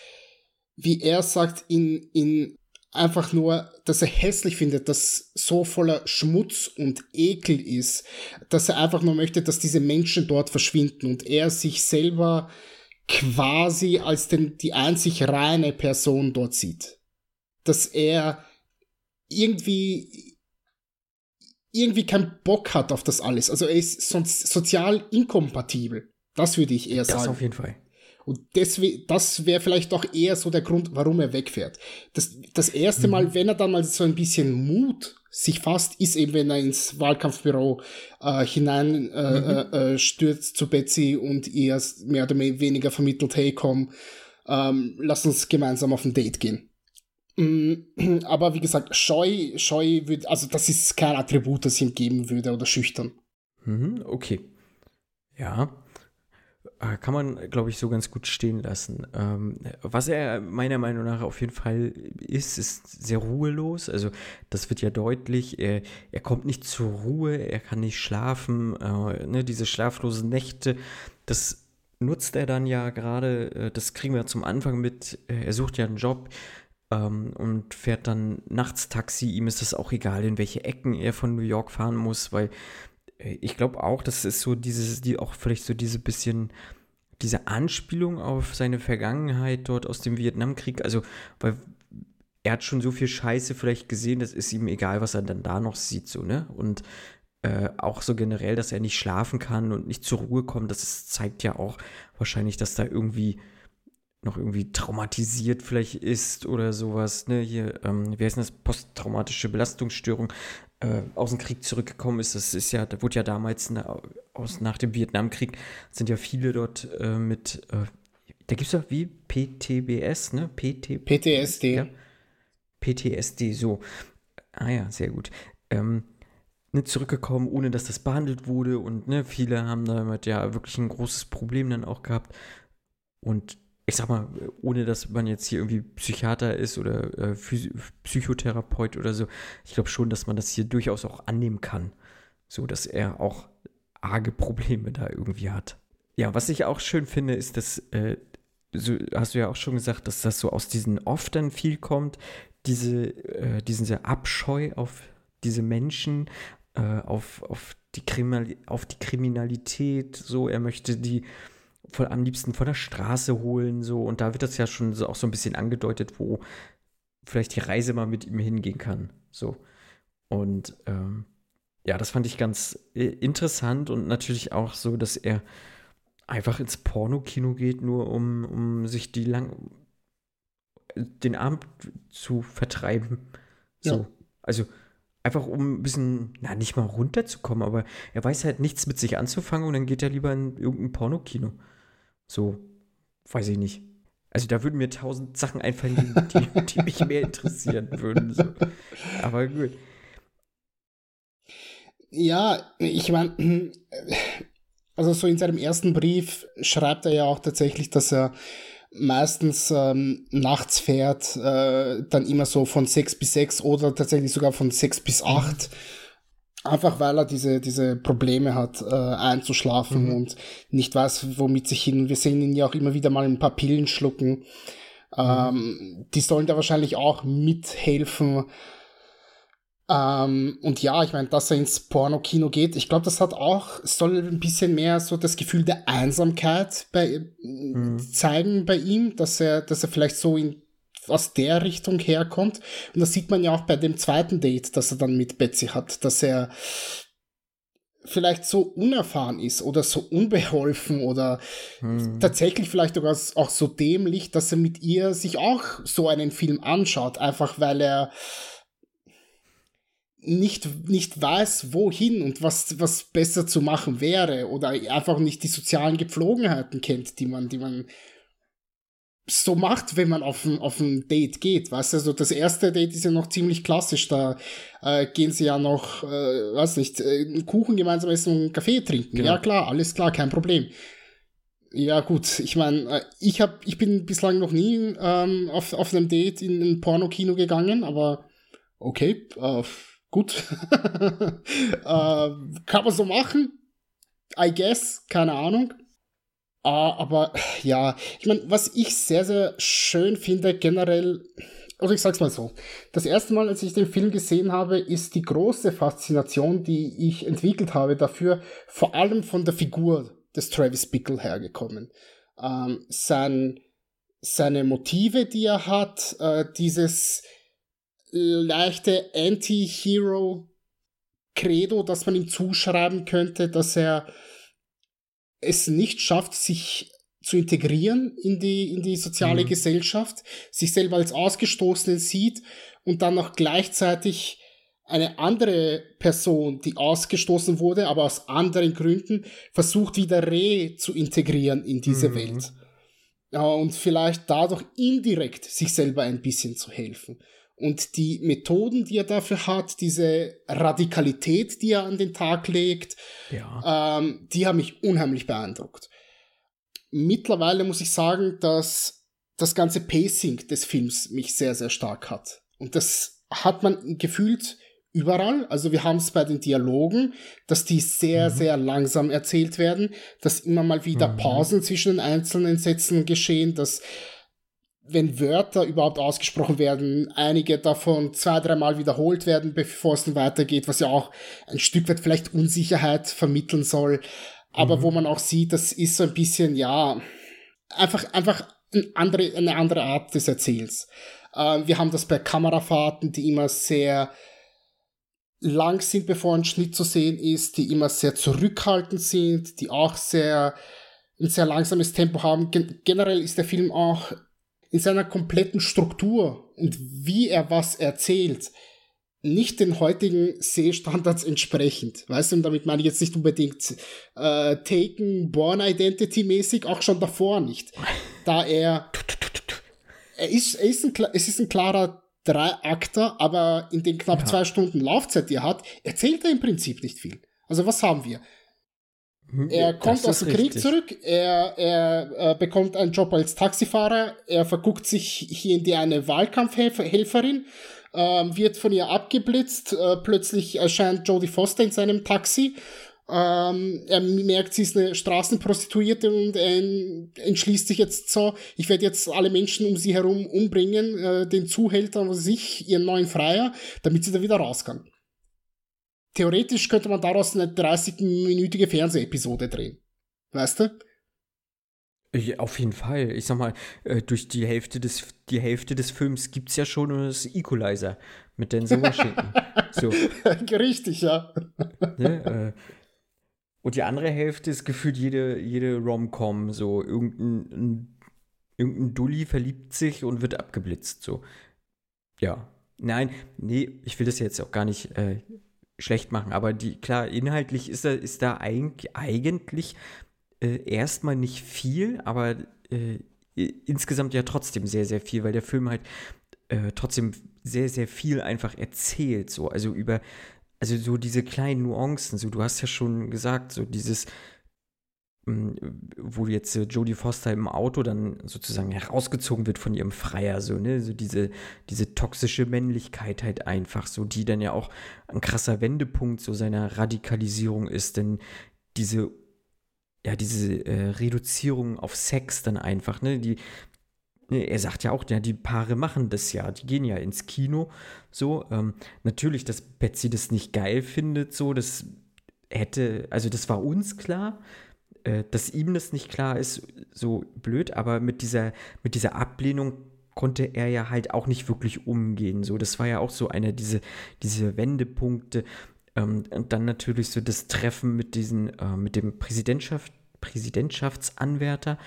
wie er sagt, in, in einfach nur, dass er hässlich findet, dass so voller Schmutz und Ekel ist, dass er einfach nur möchte, dass diese Menschen dort verschwinden und er sich selber quasi als den, die einzig reine Person dort sieht. Dass er irgendwie irgendwie keinen Bock hat auf das alles. Also er ist sonst sozial inkompatibel. Das würde ich eher sagen. Das auf jeden Fall. Und deswegen, das wäre vielleicht auch eher so der Grund, warum er wegfährt. Das, das erste mhm. Mal, wenn er dann mal so ein bisschen Mut sich fasst, ist eben, wenn er ins Wahlkampfbüro äh, hinein äh, mhm. äh, äh stürzt zu Betsy und ihr mehr oder weniger vermittelt, hey komm, ähm, lass uns gemeinsam auf ein Date gehen. Mm, aber wie gesagt, scheu, scheu würde, also das ist kein Attribut, das ihm geben würde oder schüchtern. Mhm, okay. Ja. äh, kann man, glaube ich, so ganz gut stehen lassen. Ähm, was er meiner Meinung nach auf jeden Fall ist, ist sehr ruhelos. Also das wird ja deutlich. Er, er kommt nicht zur Ruhe, er kann nicht schlafen. Äh, ne, diese schlaflosen Nächte, das nutzt er dann ja gerade. Äh, das kriegen wir zum Anfang mit. Er sucht ja einen Job ähm, und fährt dann nachts Taxi. Ihm ist es auch egal, in welche Ecken er von New York fahren muss, weil äh, ich glaube auch, das ist so dieses, die auch vielleicht so diese bisschen, diese Anspielung auf seine Vergangenheit dort aus dem Vietnamkrieg. Also, weil er hat schon so viel Scheiße vielleicht gesehen, das ist ihm egal, was er dann da noch sieht, so, ne? Und äh, auch so generell, dass er nicht schlafen kann und nicht zur Ruhe kommt, das zeigt ja auch wahrscheinlich, dass da irgendwie noch irgendwie traumatisiert vielleicht ist oder sowas, ne, hier, ähm, wie heißt das, posttraumatische Belastungsstörung, äh, aus dem Krieg zurückgekommen ist. Das ist ja, da wurde ja damals na, aus, nach dem Vietnamkrieg sind ja viele dort äh, mit, äh, da gibt es ja wie PTBS, ne? PT PTSD. Ja? PTSD, so. Ah ja, sehr gut. Ähm, nicht zurückgekommen, ohne dass das behandelt wurde und ne, viele haben damit ja wirklich ein großes Problem dann auch gehabt. Und ich sag mal, ohne dass man jetzt hier irgendwie Psychiater ist oder äh, Psychotherapeut oder so, ich glaube schon, dass man das hier durchaus auch annehmen kann. So, dass er auch arge Probleme da irgendwie hat. Ja, was ich auch schön finde, ist, dass, äh, so hast du ja auch schon gesagt, dass das so aus diesen oft dann viel kommt, diese, äh, diese Abscheu auf diese Menschen, äh, auf, auf, die auf die Kriminalität, so, er möchte die voll am liebsten von der Straße holen, so. Und da wird das ja schon so auch so ein bisschen angedeutet, wo vielleicht die Reise mal mit ihm hingehen kann, so. Und ähm, ja, das fand ich ganz äh, interessant und natürlich auch so, dass er einfach ins Pornokino geht, nur um, um sich die lang den Abend zu vertreiben. So. Ja. Also einfach um ein bisschen, na, nicht mal runterzukommen, aber er weiß halt nichts mit sich anzufangen und dann geht er lieber in irgendein Pornokino. So, weiß ich nicht. Also da würden mir tausend Sachen einfallen, die, die mich mehr interessieren würden. So. Aber gut. Ja, ich meine, also so in seinem ersten Brief schreibt er ja auch tatsächlich, dass er meistens ähm, nachts fährt, äh, dann immer so von sechs bis sechs oder tatsächlich sogar von sechs bis acht. Mhm Einfach weil er diese, diese Probleme hat, äh, einzuschlafen mhm. und nicht weiß, womit sich hin. Wir sehen ihn ja auch immer wieder mal ein paar Pillen schlucken. Ähm, mhm. Die sollen da wahrscheinlich auch mithelfen. Ähm, und ja, ich meine, dass er ins Porno-Kino geht, ich glaube, das hat auch, soll ein bisschen mehr so das Gefühl der Einsamkeit bei, mhm. zeigen bei ihm, dass er, dass er vielleicht so in aus der Richtung herkommt. Und das sieht man ja auch bei dem zweiten Date, das er dann mit Betsy hat, dass er vielleicht so unerfahren ist oder so unbeholfen oder hm. tatsächlich vielleicht sogar auch so dämlich, dass er mit ihr sich auch so einen Film anschaut, einfach weil er nicht, nicht weiß, wohin und was, was besser zu machen wäre oder einfach nicht die sozialen Gepflogenheiten kennt, die man, die man so macht, wenn man auf ein, auf ein Date geht. Weißt du, also das erste Date ist ja noch ziemlich klassisch. Da äh, gehen sie ja noch, äh, weiß nicht, äh, einen Kuchen gemeinsam essen und einen Kaffee trinken. Genau. Ja klar, alles klar, kein Problem. Ja gut, ich meine, äh, ich hab, ich bin bislang noch nie ähm, auf, auf einem Date in ein Pornokino gegangen, aber okay, äh, gut. äh, kann man so machen. I guess, keine Ahnung. Ah, aber ja, ich meine, was ich sehr, sehr schön finde generell, also ich sag's mal so, das erste Mal, als ich den Film gesehen habe, ist die große Faszination, die ich entwickelt habe dafür, vor allem von der Figur des Travis Bickle hergekommen. Ähm, sein, seine Motive, die er hat, äh, dieses leichte Anti-Hero-Credo, das man ihm zuschreiben könnte, dass er es nicht schafft, sich zu integrieren in die, in die soziale mhm. Gesellschaft, sich selber als Ausgestoßenen sieht und dann noch gleichzeitig eine andere Person, die ausgestoßen wurde, aber aus anderen Gründen, versucht wieder re zu integrieren in diese mhm. Welt. Ja, und vielleicht dadurch indirekt sich selber ein bisschen zu helfen. Und die Methoden, die er dafür hat, diese Radikalität, die er an den Tag legt, ja. ähm, die haben mich unheimlich beeindruckt. mittlerweile muss ich sagen, dass das ganze Pacing des Films mich sehr, sehr stark hat. Und das hat man gefühlt überall. Also wir haben es bei den Dialogen, dass die sehr, mhm. sehr langsam erzählt werden, dass immer mal wieder mhm. Pausen zwischen den einzelnen Sätzen geschehen, dass wenn Wörter überhaupt ausgesprochen werden, einige davon zwei, dreimal wiederholt werden, bevor es dann weitergeht, was ja auch ein Stück weit vielleicht Unsicherheit vermitteln soll. Aber mhm. wo man auch sieht, das ist so ein bisschen, ja, einfach, einfach eine andere, eine andere Art des Erzählens. Äh, wir haben das bei Kamerafahrten, die immer sehr lang sind, bevor ein Schnitt zu sehen ist, die immer sehr zurückhaltend sind, die auch sehr, ein sehr langsames Tempo haben. Gen generell ist der Film auch in seiner kompletten Struktur und wie er was erzählt, nicht den heutigen Sehstandards entsprechend. Weißt du, und damit meine ich jetzt nicht unbedingt äh, Taken, Born Identity mäßig, auch schon davor nicht. Da er, er ist, er ist ein, es ist ein klarer Dreiakter, aber in den knapp ja. zwei Stunden Laufzeit, die er hat, erzählt er im Prinzip nicht viel. Also was haben wir? Hm, er kommt aus dem Krieg zurück, er, er äh, bekommt einen Job als Taxifahrer, er verguckt sich hier in die eine Wahlkampfhelferin, äh, wird von ihr abgeblitzt, äh, plötzlich erscheint Jodie Foster in seinem Taxi, ähm, er merkt, sie ist eine Straßenprostituierte und er entschließt sich jetzt so, ich werde jetzt alle Menschen um sie herum umbringen, äh, den Zuhälter und sich, ihren neuen Freier, damit sie da wieder raus kann theoretisch könnte man daraus eine 30-minütige Fernsehepisode drehen. Weißt du? Ja, auf jeden Fall. Ich sag mal, äh, durch die Hälfte des, die Hälfte des Films gibt es ja schon das Equalizer mit Denzel Washington. so. Richtig, ja. Ne, äh, und die andere Hälfte ist gefühlt jede, jede Rom-Com, so irgendein, irgendein Dulli verliebt sich und wird abgeblitzt, so. Ja. Nein, nee, ich will das jetzt auch gar nicht äh, schlecht machen. Aber die, klar, inhaltlich ist da, ist da eigentlich, eigentlich äh, erstmal nicht viel, aber äh, insgesamt ja trotzdem sehr, sehr viel, weil der Film halt äh, trotzdem sehr, sehr viel einfach erzählt. So, also über, also so diese kleinen Nuancen, so du hast ja schon gesagt, so dieses wo jetzt äh, Jodie Foster im Auto dann sozusagen herausgezogen wird von ihrem Freier, so, ne, so diese, diese toxische Männlichkeit halt einfach, so, die dann ja auch ein krasser Wendepunkt so seiner Radikalisierung ist, denn diese, ja, diese äh, Reduzierung auf Sex dann einfach, ne, die, ne, er sagt ja auch, ja, die Paare machen das ja, die gehen ja ins Kino, so, ähm, natürlich, dass Betsy das nicht geil findet, so, das hätte, also das war uns klar, äh, dass ihm das nicht klar ist, so blöd, aber mit dieser, mit dieser Ablehnung konnte er ja halt auch nicht wirklich umgehen. So, das war ja auch so einer diese, diese Wendepunkte. Ähm, und dann natürlich so das Treffen mit diesen, äh, mit dem Präsidentschaft, Präsidentschaftsanwärter.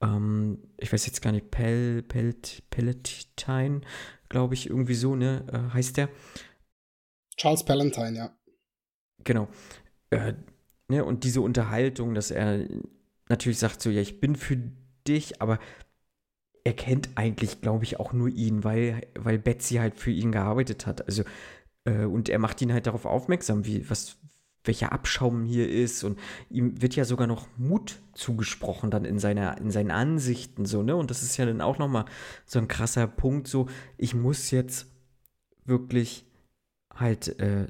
Ähm, ich weiß jetzt gar nicht, Pel, Pelt, Palatine, glaube ich, irgendwie so, ne, äh, heißt der. Charles Palatine, ja. Genau. Äh, Ne, und diese Unterhaltung, dass er natürlich sagt so, ja, ich bin für dich, aber er kennt eigentlich, glaube ich, auch nur ihn, weil, weil Betsy halt für ihn gearbeitet hat. Also, äh, und er macht ihn halt darauf aufmerksam, wie, was, welcher Abschaum hier ist. Und ihm wird ja sogar noch Mut zugesprochen dann in, seiner, in seinen Ansichten, so, ne? Und das ist ja dann auch nochmal so ein krasser Punkt, so, ich muss jetzt wirklich halt äh,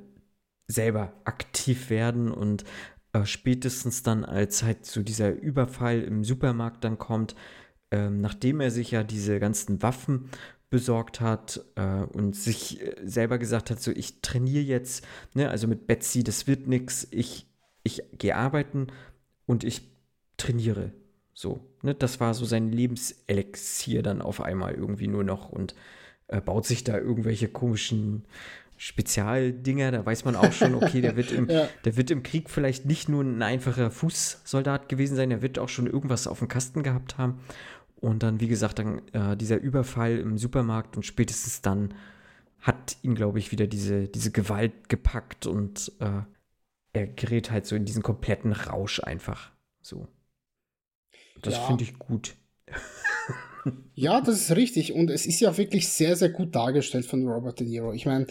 selber aktiv werden und äh, spätestens dann, als halt so dieser Überfall im Supermarkt dann kommt, ähm, nachdem er sich ja diese ganzen Waffen besorgt hat äh, und sich äh, selber gesagt hat, so ich trainiere jetzt, ne, also mit Betsy, das wird nichts, ich, ich gehe arbeiten und ich trainiere. So, ne, das war so sein Lebenselixier dann auf einmal irgendwie nur noch und äh, baut sich da irgendwelche komischen Spezialdinger, da weiß man auch schon, okay, der wird, im, ja. der wird im Krieg vielleicht nicht nur ein einfacher Fußsoldat gewesen sein, der wird auch schon irgendwas auf dem Kasten gehabt haben. Und dann, wie gesagt, dann äh, dieser Überfall im Supermarkt und spätestens dann hat ihn, glaube ich, wieder diese, diese Gewalt gepackt und äh, er gerät halt so in diesen kompletten Rausch einfach. So. Das ja. finde ich gut. Ja, das ist richtig. Und es ist ja wirklich sehr, sehr gut dargestellt von Robert De Niro. Ich meine,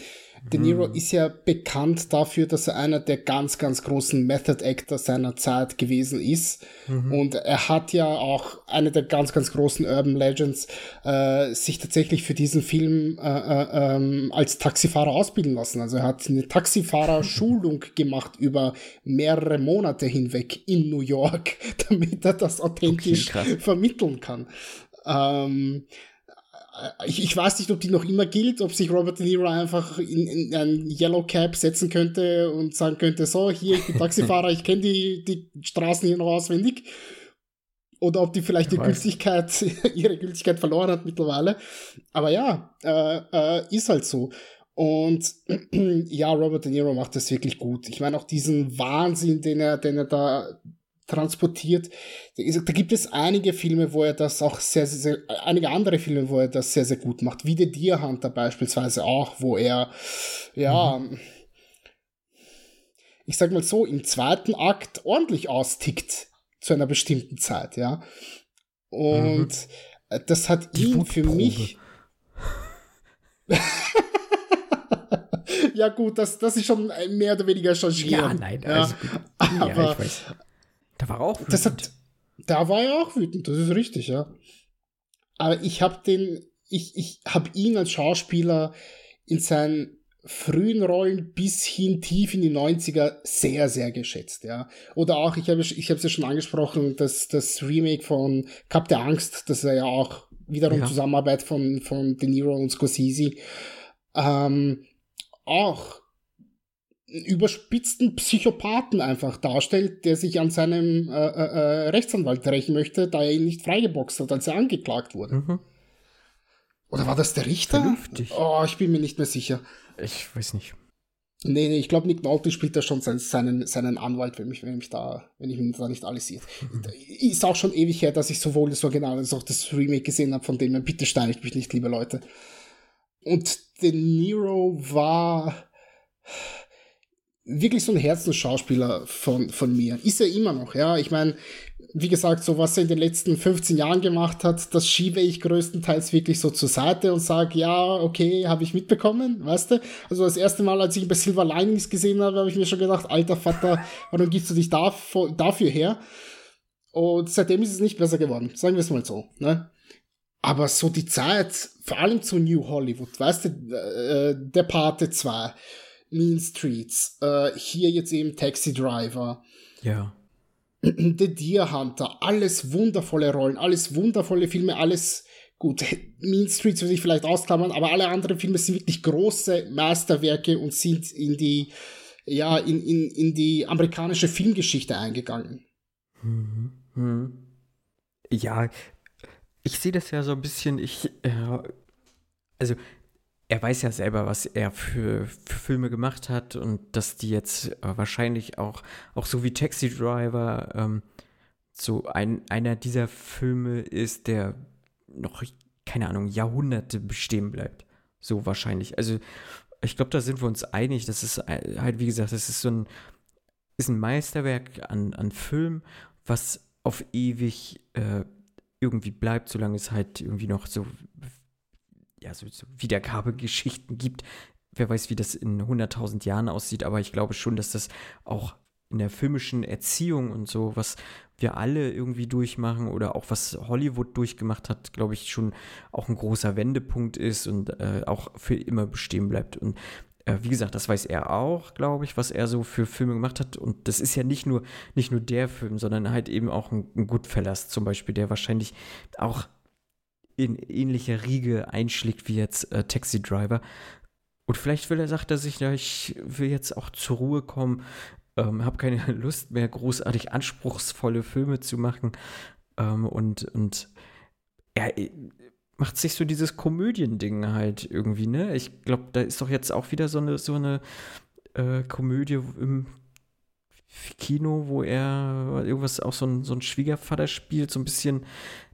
De Niro mhm. ist ja bekannt dafür, dass er einer der ganz, ganz großen Method Actor seiner Zeit gewesen ist. Mhm. Und er hat ja auch eine der ganz, ganz großen Urban Legends äh, sich tatsächlich für diesen Film äh, äh, ähm, als Taxifahrer ausbilden lassen. Also er hat eine Taxifahrer-Schulung gemacht über mehrere Monate hinweg in New York, damit er das authentisch okay, vermitteln kann. Ähm, ich, ich weiß nicht, ob die noch immer gilt, ob sich Robert De Niro einfach in, in ein Yellow Cap setzen könnte und sagen könnte, so, hier, ich bin Taxifahrer, ich kenne die, die Straßen hier noch auswendig. Oder ob die vielleicht die Gültigkeit, ihre Gültigkeit verloren hat mittlerweile. Aber ja, äh, äh, ist halt so. Und ja, Robert De Niro macht das wirklich gut. Ich meine auch diesen Wahnsinn, den er, den er da transportiert. Da gibt es einige Filme, wo er das auch sehr, sehr, sehr, einige andere Filme, wo er das sehr, sehr gut macht, wie The Deer Hunter beispielsweise auch, wo er, ja, mhm. ich sag mal so, im zweiten Akt ordentlich austickt zu einer bestimmten Zeit, ja. Und mhm. das hat Die ihn für mich. ja, gut, das, das ist schon mehr oder weniger changieren. Ja, nein, ja. Also, aber, ja, ich weiß. Da war er auch wütend. Das hat, da war er auch wütend, das ist richtig, ja. Aber ich habe den, ich, ich habe ihn als Schauspieler in seinen frühen Rollen bis hin tief in die 90er sehr, sehr geschätzt, ja. Oder auch, ich habe ich es ja schon angesprochen, das, das Remake von Cup der Angst, das ist ja auch wiederum ja. Zusammenarbeit von, von De Niro und Scorsese. Ähm, auch überspitzten Psychopathen einfach darstellt, der sich an seinem äh, äh, äh, Rechtsanwalt rächen möchte, da er ihn nicht freigeboxt hat, als er angeklagt wurde. Mhm. Oder war das der Richter? Vernünftig. Oh, ich bin mir nicht mehr sicher. Ich weiß nicht. Nee, nee, ich glaube, Nick Nolte spielt da schon seinen, seinen, seinen Anwalt, wenn, mich, wenn, mich da, wenn ich mich da nicht alles sehe. Mhm. Ist auch schon ewig her, dass ich sowohl das Original als auch das Remake gesehen habe, von dem her bitte steinigt mich nicht, liebe Leute. Und De Niro war wirklich so ein Herzensschauspieler von, von mir. Ist er immer noch, ja. Ich meine, wie gesagt, so was er in den letzten 15 Jahren gemacht hat, das schiebe ich größtenteils wirklich so zur Seite und sage, ja, okay, habe ich mitbekommen, weißt du? Also das erste Mal, als ich ihn bei Silver Linings gesehen habe, habe ich mir schon gedacht, alter Vater, warum gibst du dich dafür, dafür her? Und seitdem ist es nicht besser geworden, sagen wir es mal so, ne? Aber so die Zeit, vor allem zu New Hollywood, weißt du, äh, der Pate 2, Mean Streets, äh, hier jetzt eben Taxi Driver. Ja. The Deer Hunter, alles wundervolle Rollen, alles wundervolle Filme, alles gut. Mean Streets würde ich vielleicht ausklammern, aber alle anderen Filme sind wirklich große Meisterwerke und sind in die, ja, in, in, in die amerikanische Filmgeschichte eingegangen. Mhm. Mhm. Ja, ich sehe das ja so ein bisschen, ich, äh, also er weiß ja selber, was er für, für, Filme gemacht hat und dass die jetzt äh, wahrscheinlich auch, auch so wie Taxi Driver, ähm, so ein, einer dieser Filme ist, der noch, keine Ahnung, Jahrhunderte bestehen bleibt. So wahrscheinlich. Also ich glaube, da sind wir uns einig. Das ist halt, wie gesagt, das ist so ein, ist ein Meisterwerk an, an Film, was auf ewig äh, irgendwie bleibt, solange es halt irgendwie noch so ja, so, so Wiedergabegeschichten gibt. Wer weiß, wie das in 100.000 Jahren aussieht, aber ich glaube schon, dass das auch in der filmischen Erziehung und so, was wir alle irgendwie durchmachen oder auch was Hollywood durchgemacht hat, glaube ich, schon auch ein großer Wendepunkt ist und äh, auch für immer bestehen bleibt. Und äh, wie gesagt, das weiß er auch, glaube ich, was er so für Filme gemacht hat. Und das ist ja nicht nur, nicht nur der Film, sondern halt eben auch ein, ein Goodfellas zum Beispiel, der wahrscheinlich auch in ähnlicher Riege einschlägt wie jetzt äh, Taxi Driver. Und vielleicht will er, sagt er sich, ja, ich will jetzt auch zur Ruhe kommen, ähm, habe keine Lust mehr, großartig anspruchsvolle Filme zu machen. Ähm, und, und er äh, macht sich so dieses Komödiending halt irgendwie, ne? Ich glaube, da ist doch jetzt auch wieder so eine, so eine äh, Komödie im Kino, wo er irgendwas auch so ein, so ein Schwiegervater spielt, so ein bisschen,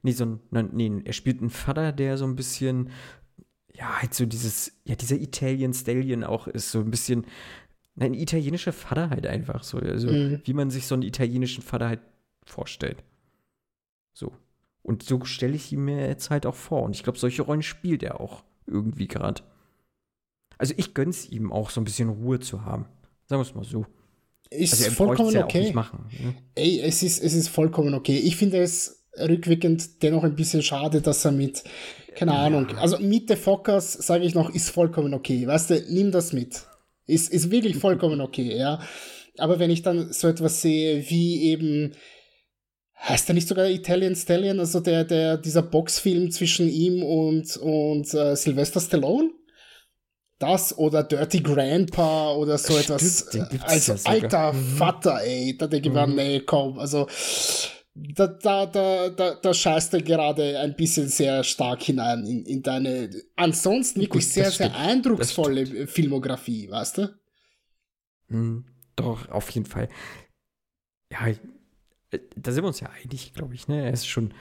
nee, so ein, nein, nee, er spielt einen Vater, der so ein bisschen, ja, halt so dieses, ja, dieser Italian Stallion auch ist, so ein bisschen, nein, ein italienischer Vater halt einfach so, also mhm. wie man sich so einen italienischen Vater halt vorstellt. So. Und so stelle ich ihn mir jetzt halt auch vor. Und ich glaube, solche Rollen spielt er auch irgendwie gerade. Also ich gönn's ihm auch so ein bisschen Ruhe zu haben. Sagen wir es mal so. Ist also vollkommen ja okay. Machen, ne? Ey, es ist, es ist vollkommen okay. Ich finde es rückwirkend dennoch ein bisschen schade, dass er mit, keine ja. Ahnung, also mit The Fockers, sage ich noch, ist vollkommen okay. Weißt du, nimm das mit. Ist, ist wirklich vollkommen okay, ja. Aber wenn ich dann so etwas sehe, wie eben, heißt er nicht sogar Italian Stallion, also der, der, dieser Boxfilm zwischen ihm und, und äh, Sylvester Stallone? Das oder Dirty Grandpa oder so Stimmt, etwas. Also, alter mhm. Vater, ey. Da denke ich mir, mhm. nee, komm, also, da, da, da, da, da scheißt er gerade ein bisschen sehr stark hinein in, in deine ansonsten wirklich sehr, sehr eindrucksvolle Filmografie, weißt du? Mhm. Doch, auf jeden Fall. Ja, äh, da sind wir uns ja einig, glaube ich. Ne? Er ist schon,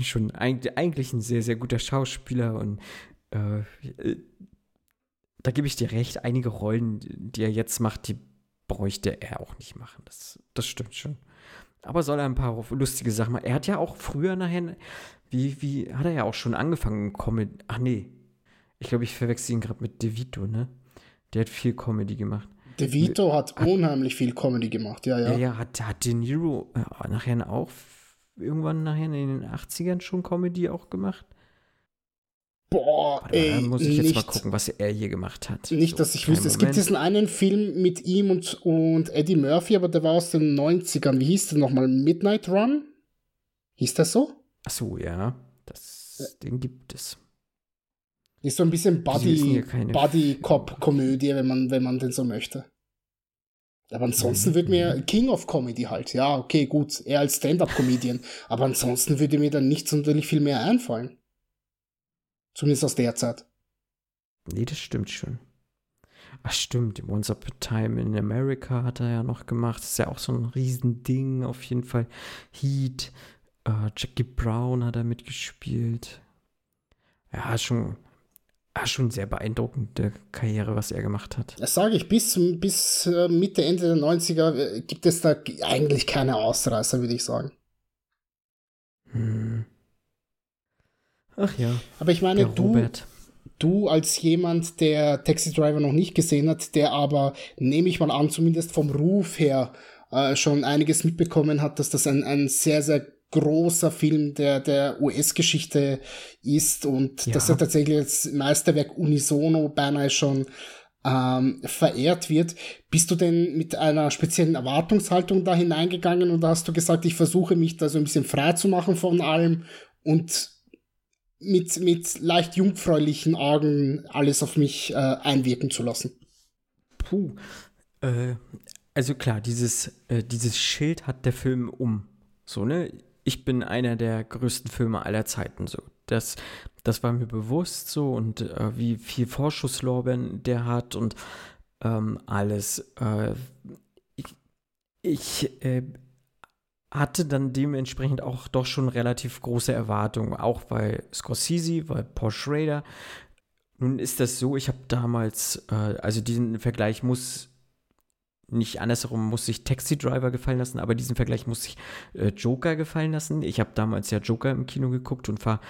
schon eigentlich ein sehr, sehr guter Schauspieler und äh, äh, da gebe ich dir recht, einige Rollen, die er jetzt macht, die bräuchte er auch nicht machen. Das, das stimmt schon. Aber soll er ein paar lustige Sachen machen? Er hat ja auch früher nachher, wie, wie, hat er ja auch schon angefangen, Comedy. Ach nee. Ich glaube, ich verwechsel ihn gerade mit DeVito, ne? Der hat viel Comedy gemacht. De Vito hat, hat unheimlich viel Comedy gemacht, ja, ja. Ja, ja, hat, hat De Niro äh, nachher auch irgendwann nachher in den 80ern schon Comedy auch gemacht? Boah, Warte, ey. muss ich jetzt nicht, mal gucken, was er hier gemacht hat. Nicht, so, dass ich wüsste. Es gibt diesen einen Film mit ihm und, und Eddie Murphy, aber der war aus den 90ern. Wie hieß der nochmal? Midnight Run? Hieß das so? Ach so, ja. Das, ja. Den gibt es. Ist so ein bisschen Buddy, Buddy Cop Komödie, wenn man, wenn man denn so möchte. Aber ansonsten würde mir King of Comedy halt, ja, okay, gut, er als Stand-up-Comedian, aber ansonsten würde mir dann nicht sonderlich viel mehr einfallen. Zumindest aus der Zeit. Nee, das stimmt schon. Ach stimmt, Once Upon a Time in America hat er ja noch gemacht. Das ist ja auch so ein Riesending, auf jeden Fall. Heat, äh, Jackie Brown hat er mitgespielt. Ja, schon Ah, schon sehr beeindruckende Karriere, was er gemacht hat. Das sage ich, bis, bis äh, Mitte, Ende der 90er äh, gibt es da eigentlich keine Ausreißer, würde ich sagen. Hm. Ach ja. Aber ich meine, du, du als jemand, der Taxi Driver noch nicht gesehen hat, der aber, nehme ich mal an, zumindest vom Ruf her äh, schon einiges mitbekommen hat, dass das ein, ein sehr, sehr großer Film der, der US-Geschichte ist und ja. dass er tatsächlich als Meisterwerk unisono beinahe schon ähm, verehrt wird. Bist du denn mit einer speziellen Erwartungshaltung da hineingegangen oder hast du gesagt, ich versuche mich da so ein bisschen frei zu machen von allem und mit, mit leicht jungfräulichen Augen alles auf mich äh, einwirken zu lassen? Puh. Äh, also klar, dieses, äh, dieses Schild hat der Film um. So, ne? ich bin einer der größten Filme aller Zeiten so. Das, das war mir bewusst so und äh, wie viel Vorschusslorbeeren der hat und ähm, alles. Äh, ich ich äh, hatte dann dementsprechend auch doch schon relativ große Erwartungen, auch bei Scorsese, bei Paul Schrader. Nun ist das so, ich habe damals, äh, also diesen Vergleich muss nicht andersherum muss sich Taxi Driver gefallen lassen, aber diesen Vergleich muss sich äh, Joker gefallen lassen. Ich habe damals ja Joker im Kino geguckt und war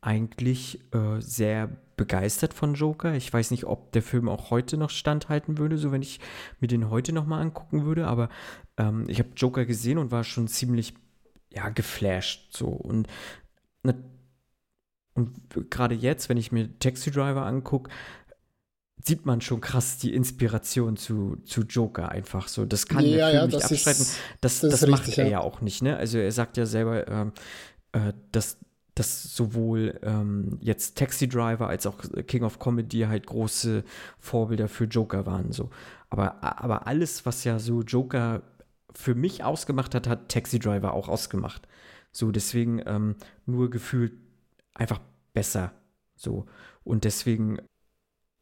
eigentlich äh, sehr begeistert von Joker. Ich weiß nicht, ob der Film auch heute noch standhalten würde, so wenn ich mir den heute noch mal angucken würde, aber ähm, ich habe Joker gesehen und war schon ziemlich ja geflasht so und und gerade jetzt, wenn ich mir Taxi Driver angucke, sieht man schon krass die Inspiration zu, zu Joker einfach so. Das kann ja, der Film ja, nicht abstreiten. Ist, das, das, das macht richtig, er ja. auch nicht, ne? Also er sagt ja selber, ähm, äh, dass, dass sowohl ähm, jetzt Taxi Driver als auch King of Comedy halt große Vorbilder für Joker waren. So. Aber, aber alles, was ja so Joker für mich ausgemacht hat, hat Taxi Driver auch ausgemacht. So, deswegen ähm, nur gefühlt einfach besser. So. Und deswegen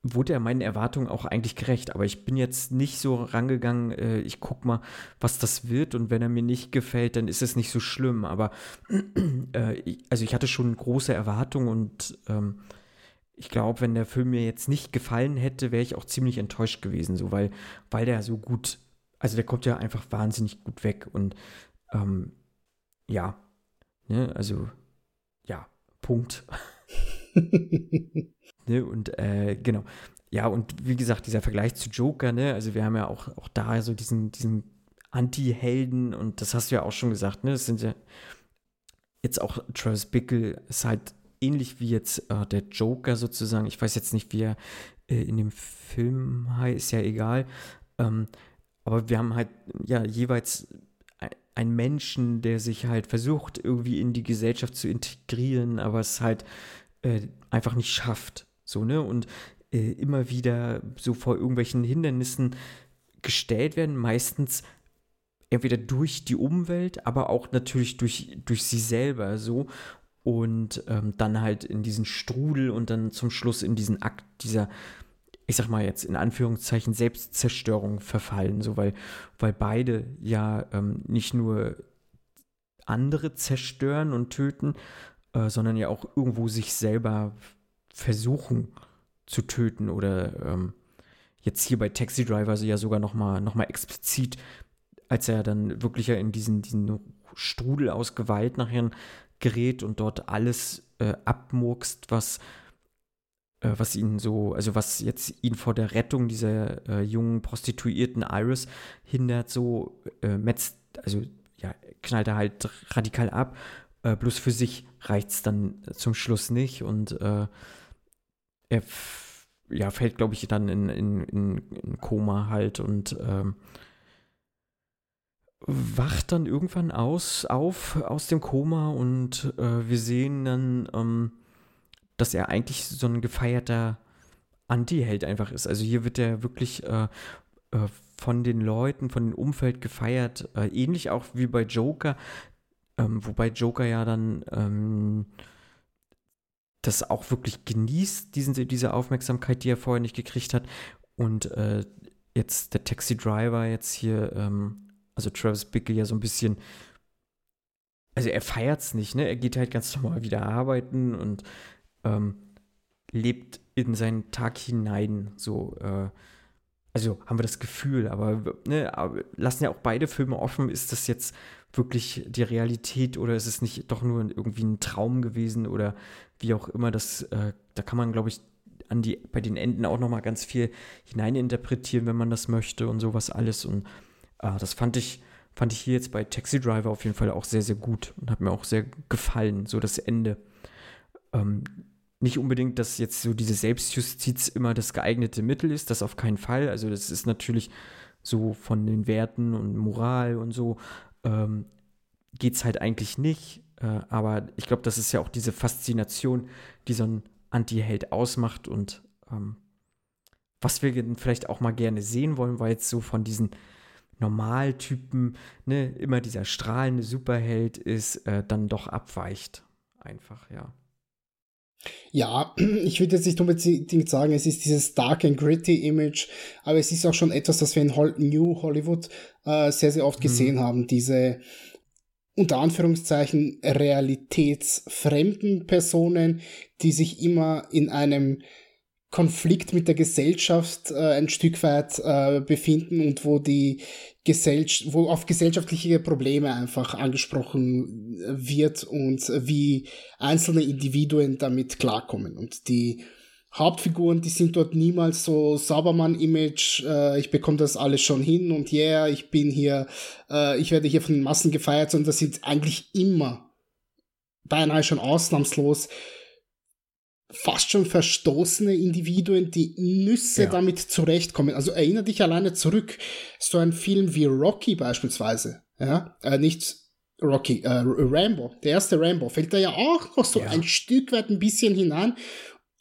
wurde er meinen Erwartungen auch eigentlich gerecht. Aber ich bin jetzt nicht so rangegangen, äh, ich guck mal, was das wird. Und wenn er mir nicht gefällt, dann ist es nicht so schlimm. Aber äh, also ich hatte schon große Erwartungen und ähm, ich glaube, wenn der Film mir jetzt nicht gefallen hätte, wäre ich auch ziemlich enttäuscht gewesen, so weil, weil der so gut, also der kommt ja einfach wahnsinnig gut weg und ähm, ja, ne, also ja, Punkt. ne, und äh, genau. Ja, und wie gesagt, dieser Vergleich zu Joker, ne, also wir haben ja auch, auch da so diesen, diesen Anti-Helden und das hast du ja auch schon gesagt, ne, das sind ja jetzt auch Travis Bickle ist halt ähnlich wie jetzt äh, der Joker sozusagen. Ich weiß jetzt nicht, wie er äh, in dem Film heißt, ist ja egal. Ähm, aber wir haben halt ja jeweils einen Menschen, der sich halt versucht, irgendwie in die Gesellschaft zu integrieren, aber es halt äh, einfach nicht schafft. So, ne? Und äh, immer wieder so vor irgendwelchen Hindernissen gestellt werden, meistens entweder durch die Umwelt, aber auch natürlich durch, durch sie selber so und ähm, dann halt in diesen Strudel und dann zum Schluss in diesen Akt dieser, ich sag mal jetzt in Anführungszeichen, Selbstzerstörung verfallen, so weil, weil beide ja ähm, nicht nur andere zerstören und töten, äh, sondern ja auch irgendwo sich selber versuchen zu töten oder ähm, jetzt hier bei Taxi Driver ja sogar nochmal noch mal explizit, als er dann wirklich ja in diesen, diesen Strudel aus Gewalt nachher gerät und dort alles äh, abmurkst, was, was ihn so, also was jetzt ihn vor der Rettung dieser äh, jungen Prostituierten Iris hindert, so äh, metzt, also ja, knallt er halt radikal ab. Äh, bloß für sich reicht es dann zum Schluss nicht und äh, er ja, fällt, glaube ich, dann in, in, in, in Koma halt und ähm, wacht dann irgendwann aus, auf aus dem Koma und äh, wir sehen dann, ähm, dass er eigentlich so ein gefeierter Anti-Held einfach ist. Also hier wird er wirklich äh, äh, von den Leuten, von dem Umfeld gefeiert, äh, ähnlich auch wie bei Joker, ähm, wobei Joker ja dann ähm, das auch wirklich genießt, diesen, diese Aufmerksamkeit, die er vorher nicht gekriegt hat. Und äh, jetzt der Taxi Driver jetzt hier ähm, also Travis Bickle ja so ein bisschen, also er feiert es nicht, ne? Er geht halt ganz normal wieder arbeiten und ähm, lebt in seinen Tag hinein, so, äh, also haben wir das Gefühl, aber, ne, lassen ja auch beide Filme offen, ist das jetzt wirklich die Realität oder ist es nicht doch nur irgendwie ein Traum gewesen oder wie auch immer, das, äh, da kann man, glaube ich, an die, bei den Enden auch nochmal ganz viel hineininterpretieren, wenn man das möchte und sowas alles. Und Ah, das fand ich, fand ich hier jetzt bei Taxi Driver auf jeden Fall auch sehr, sehr gut und hat mir auch sehr gefallen, so das Ende. Ähm, nicht unbedingt, dass jetzt so diese Selbstjustiz immer das geeignete Mittel ist, das auf keinen Fall. Also das ist natürlich so von den Werten und Moral und so ähm, geht es halt eigentlich nicht. Äh, aber ich glaube, das ist ja auch diese Faszination, die so ein Anti-Held ausmacht und ähm, was wir vielleicht auch mal gerne sehen wollen, weil jetzt so von diesen Normaltypen, ne, immer dieser strahlende Superheld ist, äh, dann doch abweicht. Einfach, ja. Ja, ich würde jetzt nicht unbedingt sagen, es ist dieses Dark and Gritty Image, aber es ist auch schon etwas, das wir in New Hollywood äh, sehr, sehr oft mhm. gesehen haben. Diese unter Anführungszeichen realitätsfremden Personen, die sich immer in einem Konflikt mit der Gesellschaft äh, ein Stück weit äh, befinden und wo die Gesellschaft, wo auf gesellschaftliche Probleme einfach angesprochen wird und wie einzelne Individuen damit klarkommen. Und die Hauptfiguren, die sind dort niemals so Saubermann-Image, äh, ich bekomme das alles schon hin und yeah, ich bin hier, äh, ich werde hier von den Massen gefeiert, sondern das sind eigentlich immer, beinahe schon ausnahmslos, fast schon verstoßene Individuen, die Nüsse ja. damit zurechtkommen. Also erinnere dich alleine zurück, so ein Film wie Rocky beispielsweise, ja, äh, nicht Rocky, äh, Rambo, der erste Rambo, fällt da ja auch noch so ja. ein Stück weit ein bisschen hinein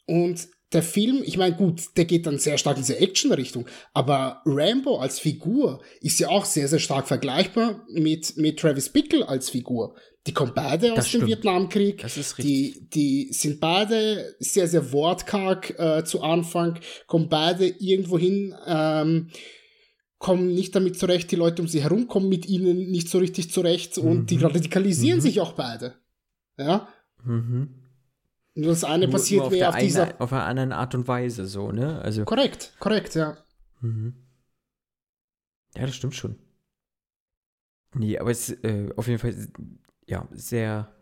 und der Film, ich meine, gut, der geht dann sehr stark in diese Action-Richtung, aber Rambo als Figur ist ja auch sehr, sehr stark vergleichbar mit, mit Travis Bickle als Figur. Die kommen beide das aus stimmt. dem Vietnamkrieg. Das ist richtig. Die, die sind beide sehr, sehr wortkarg äh, zu Anfang, kommen beide irgendwo hin, ähm, kommen nicht damit zurecht, die Leute um sie herum kommen mit ihnen nicht so richtig zurecht mhm. und die mhm. radikalisieren mhm. sich auch beide. Ja. Mhm. Nur das eine nur, passiert nur auf auf dieser. Eine, auf einer anderen Art und Weise, so, ne? Also. Korrekt, korrekt, ja. Mhm. Ja, das stimmt schon. Nee, aber es ist äh, auf jeden Fall ja, sehr.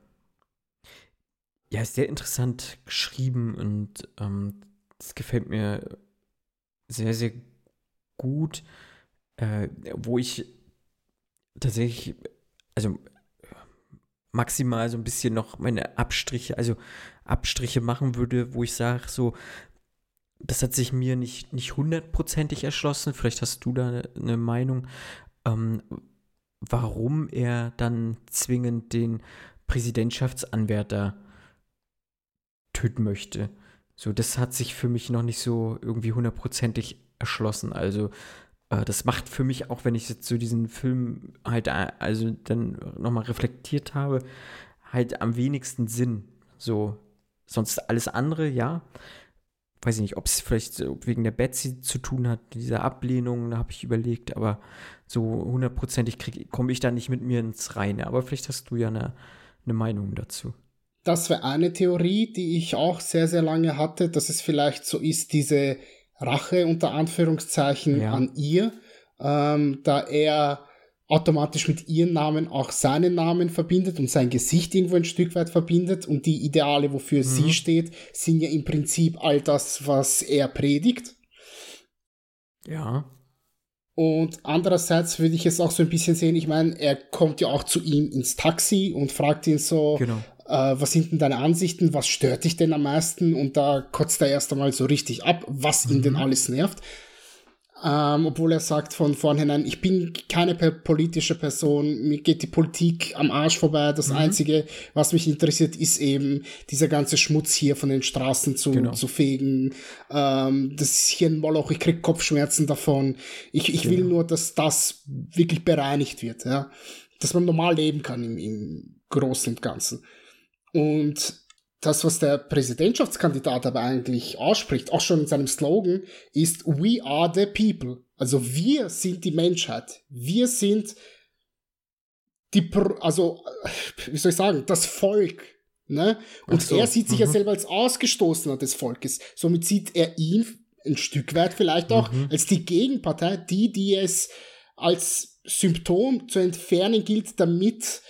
ja, sehr interessant geschrieben und ähm, das gefällt mir sehr, sehr gut, äh, wo ich tatsächlich, also maximal so ein bisschen noch meine Abstriche, also Abstriche machen würde, wo ich sage, so, das hat sich mir nicht, nicht hundertprozentig erschlossen. Vielleicht hast du da eine, Meinung, ähm, warum er dann zwingend den Präsidentschaftsanwärter töten möchte. So, das hat sich für mich noch nicht so irgendwie hundertprozentig erschlossen. Also, das macht für mich auch, wenn ich jetzt so diesen Film halt, äh, also dann nochmal reflektiert habe, halt am wenigsten Sinn. So, sonst alles andere, ja. Weiß ich nicht, ob es vielleicht wegen der Betsy zu tun hat, dieser Ablehnung, da habe ich überlegt, aber so hundertprozentig komme ich da nicht mit mir ins Reine. Aber vielleicht hast du ja eine, eine Meinung dazu. Das wäre eine Theorie, die ich auch sehr, sehr lange hatte, dass es vielleicht so ist, diese Rache unter Anführungszeichen ja. an ihr, ähm, da er automatisch mit ihrem Namen auch seinen Namen verbindet und sein Gesicht irgendwo ein Stück weit verbindet und die Ideale, wofür mhm. sie steht, sind ja im Prinzip all das, was er predigt. Ja. Und andererseits würde ich es auch so ein bisschen sehen, ich meine, er kommt ja auch zu ihm ins Taxi und fragt ihn so, genau äh, was sind denn deine Ansichten, was stört dich denn am meisten? Und da kotzt er erst einmal so richtig ab, was ihn denn mhm. alles nervt. Ähm, obwohl er sagt von vornherein, ich bin keine politische Person, mir geht die Politik am Arsch vorbei. Das mhm. Einzige, was mich interessiert, ist eben dieser ganze Schmutz hier von den Straßen zu, genau. zu fegen. Ähm, das ist hier ein Moloch, ich krieg Kopfschmerzen davon. Ich, ich genau. will nur, dass das wirklich bereinigt wird, ja. Dass man normal leben kann im, im Großen und Ganzen. Und das, was der Präsidentschaftskandidat aber eigentlich ausspricht, auch schon in seinem Slogan, ist We are the people. Also wir sind die Menschheit. Wir sind die, also, wie soll ich sagen, das Volk. Ne? Und so. er sieht sich mhm. ja selber als Ausgestoßener des Volkes. Somit sieht er ihn ein Stück weit vielleicht auch mhm. als die Gegenpartei, die, die es als Symptom zu entfernen gilt, damit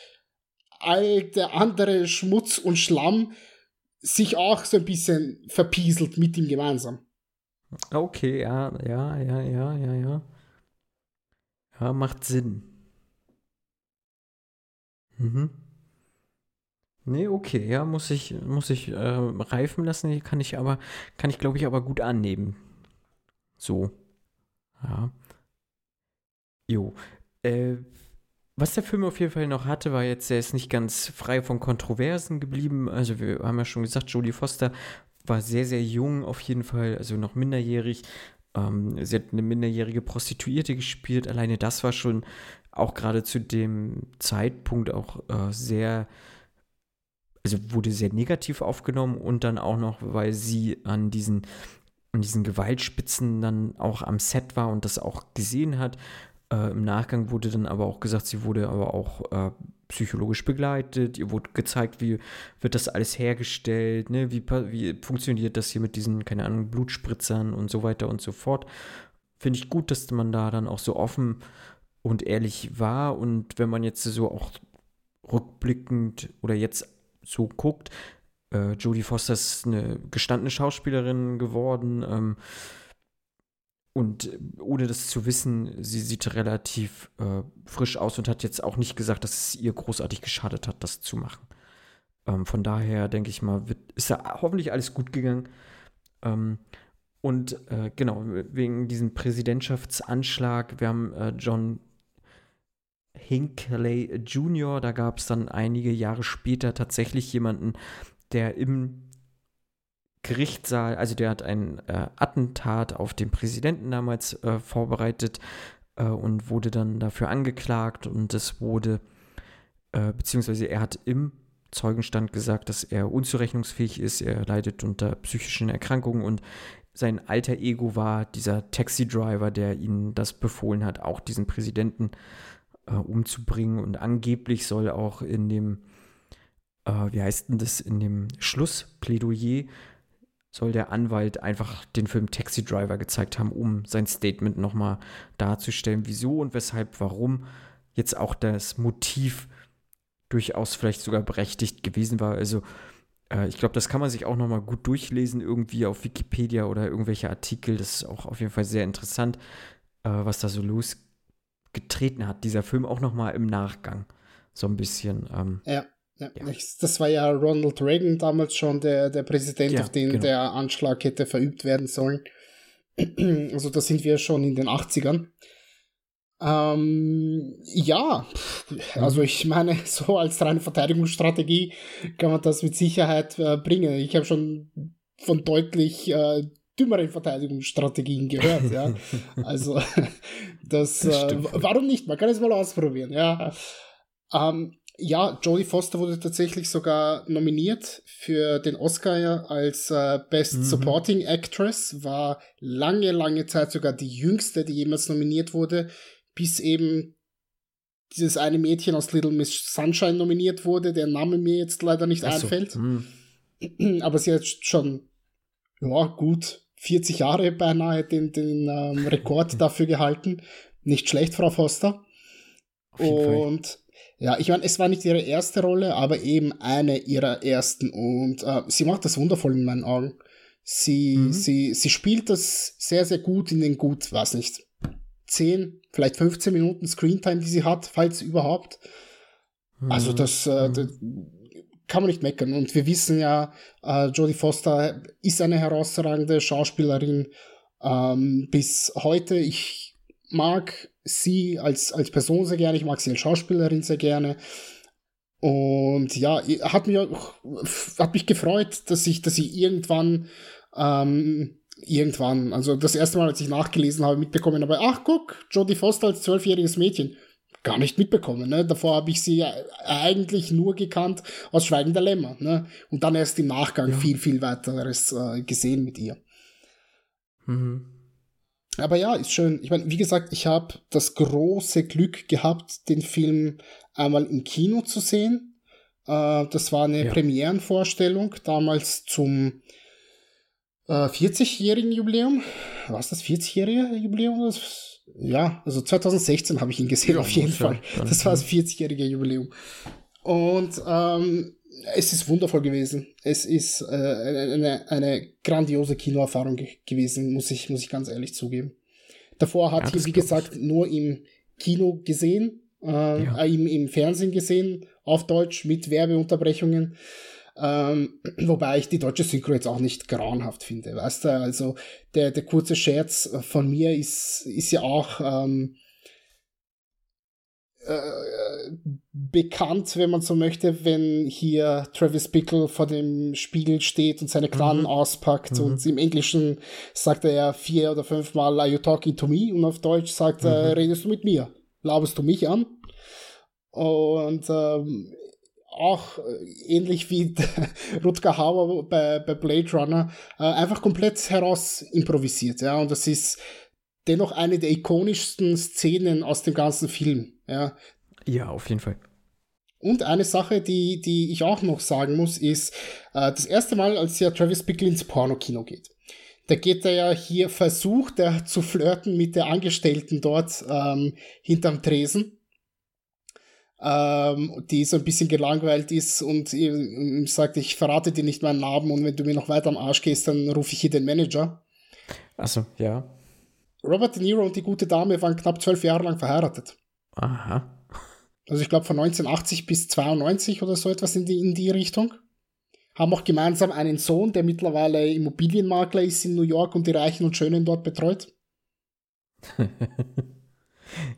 all der andere Schmutz und Schlamm sich auch so ein bisschen verpieselt mit ihm gemeinsam. Okay, ja, ja, ja, ja, ja, ja. Ja, macht Sinn. Mhm. Nee, okay, ja, muss ich, muss ich äh, reifen lassen, kann ich aber, kann ich glaube ich aber gut annehmen. So. Ja. Jo. Äh, was der Film auf jeden Fall noch hatte, war jetzt, er ist nicht ganz frei von Kontroversen geblieben. Also wir haben ja schon gesagt, Jodie Foster war sehr, sehr jung auf jeden Fall, also noch minderjährig. Ähm, sie hat eine minderjährige Prostituierte gespielt. Alleine das war schon auch gerade zu dem Zeitpunkt auch äh, sehr, also wurde sehr negativ aufgenommen und dann auch noch, weil sie an diesen an diesen Gewaltspitzen dann auch am Set war und das auch gesehen hat, äh, Im Nachgang wurde dann aber auch gesagt, sie wurde aber auch äh, psychologisch begleitet, ihr wurde gezeigt, wie wird das alles hergestellt, ne? wie, wie funktioniert das hier mit diesen, keine Ahnung, Blutspritzern und so weiter und so fort. Finde ich gut, dass man da dann auch so offen und ehrlich war und wenn man jetzt so auch rückblickend oder jetzt so guckt, äh, Jodie Foster ist eine gestandene Schauspielerin geworden, ähm, und äh, ohne das zu wissen, sie sieht relativ äh, frisch aus und hat jetzt auch nicht gesagt, dass es ihr großartig geschadet hat, das zu machen. Ähm, von daher denke ich mal, wird, ist ja hoffentlich alles gut gegangen. Ähm, und äh, genau, wegen diesem Präsidentschaftsanschlag, wir haben äh, John Hinckley Jr., da gab es dann einige Jahre später tatsächlich jemanden, der im Gerichtssaal, also der hat ein äh, Attentat auf den Präsidenten damals äh, vorbereitet äh, und wurde dann dafür angeklagt. Und es wurde, äh, beziehungsweise er hat im Zeugenstand gesagt, dass er unzurechnungsfähig ist, er leidet unter psychischen Erkrankungen. Und sein alter Ego war dieser Taxi-Driver, der ihnen das befohlen hat, auch diesen Präsidenten äh, umzubringen. Und angeblich soll auch in dem, äh, wie heißt denn das, in dem Schlussplädoyer soll der Anwalt einfach den Film Taxi Driver gezeigt haben, um sein Statement nochmal darzustellen, wieso und weshalb, warum jetzt auch das Motiv durchaus vielleicht sogar berechtigt gewesen war. Also Äh, ich glaube, das kann man sich auch nochmal gut durchlesen, irgendwie auf Wikipedia oder irgendwelche Artikel. Das ist auch auf jeden Fall sehr interessant, äh, was da so losgetreten hat. Dieser Film auch nochmal im Nachgang. So ein bisschen. Ähm, ja. Ja, ja. Das war ja Ronald Reagan damals schon, der, der Präsident, ja, auf den genau. der Anschlag hätte verübt werden sollen. Also da sind wir schon in den 80ern. Ähm, ja, also ich meine, so als reine Verteidigungsstrategie kann man das mit Sicherheit äh, bringen. Ich habe schon von deutlich äh, dümmeren Verteidigungsstrategien gehört, ja. Also das, das äh, warum nicht? Man kann es mal ausprobieren, ja. Ähm, ja, Jodie Foster wurde tatsächlich sogar nominiert für den Oscar als äh, Best mhm. Supporting Actress, war lange, lange Zeit sogar die jüngste, die jemals nominiert wurde bis eben dieses eine Mädchen aus Little Miss Sunshine nominiert wurde, der Name mir jetzt leider nicht so. einfällt. Hm. Aber sie hat schon, ja, gut 40 Jahre beinahe den, den ähm, Rekord dafür gehalten. Nicht schlecht, Frau Foster. Und Fall. Ja, ich meine, es war nicht ihre erste Rolle, aber eben eine ihrer ersten. Und äh, sie macht das wundervoll in meinen Augen. Sie, mhm. sie, sie spielt das sehr, sehr gut in den gut, weiß nicht, 10, vielleicht 15 Minuten Screentime, die sie hat, falls überhaupt. Also mhm. das, äh, das, kann man nicht meckern. Und wir wissen ja, äh, Jodie Foster ist eine herausragende Schauspielerin ähm, bis heute. Ich mag sie als, als Person sehr gerne, ich mag sie als Schauspielerin sehr gerne. Und ja, hat mich, hat mich gefreut, dass ich, dass ich irgendwann ähm, irgendwann, also das erste Mal, als ich nachgelesen habe, mitbekommen habe, ach guck, Jodie Foster als zwölfjähriges Mädchen. Gar nicht mitbekommen, ne? Davor habe ich sie eigentlich nur gekannt aus Schweigen der Lämmer, ne? Und dann erst im Nachgang ja. viel, viel weiteres äh, gesehen mit ihr. Mhm. Aber ja, ist schön. Ich meine, wie gesagt, ich habe das große Glück gehabt, den Film einmal im Kino zu sehen. Äh, das war eine ja. Premierenvorstellung, damals zum äh, 40-jährigen Jubiläum. War es das 40-jährige Jubiläum? Ja, also 2016 habe ich ihn gesehen, auf jeden Fall. Das war das 40-jährige Jubiläum. Und ähm, es ist wundervoll gewesen. Es ist äh, eine, eine grandiose Kinoerfahrung ge gewesen, muss ich, muss ich ganz ehrlich zugeben. Davor hat ja, ich, wie gesagt, nur im Kino gesehen, äh, ja. äh, im, im Fernsehen gesehen, auf Deutsch mit Werbeunterbrechungen. Ähm, wobei ich die deutsche Synchro jetzt auch nicht grauenhaft finde, weißt du? Also der, der kurze Scherz von mir ist, ist ja auch ähm, äh, bekannt, wenn man so möchte, wenn hier Travis Bickle vor dem Spiegel steht und seine Klanen mhm. auspackt mhm. und im Englischen sagt er vier oder fünfmal Are you talking to me? Und auf Deutsch sagt er, mhm. redest du mit mir? Laberst du mich an? Und ähm, auch äh, ähnlich wie Rutger Hauer bei, bei Blade Runner, äh, einfach komplett heraus improvisiert. Ja? Und das ist dennoch eine der ikonischsten Szenen aus dem ganzen Film. Ja, ja auf jeden Fall. Und eine Sache, die, die ich auch noch sagen muss, ist, äh, das erste Mal, als ja Travis Bickle ins Pornokino geht. Da geht er ja hier, versucht er zu flirten mit der Angestellten dort ähm, hinterm Tresen ähm, die so ein bisschen gelangweilt ist und ihm sagt, ich verrate dir nicht meinen Namen und wenn du mir noch weiter am Arsch gehst, dann rufe ich hier den Manager. Achso, ja. Robert De Niro und die gute Dame waren knapp zwölf Jahre lang verheiratet. Aha. Also ich glaube von 1980 bis 92 oder so etwas in die, in die Richtung. Haben auch gemeinsam einen Sohn, der mittlerweile Immobilienmakler ist in New York und die Reichen und Schönen dort betreut.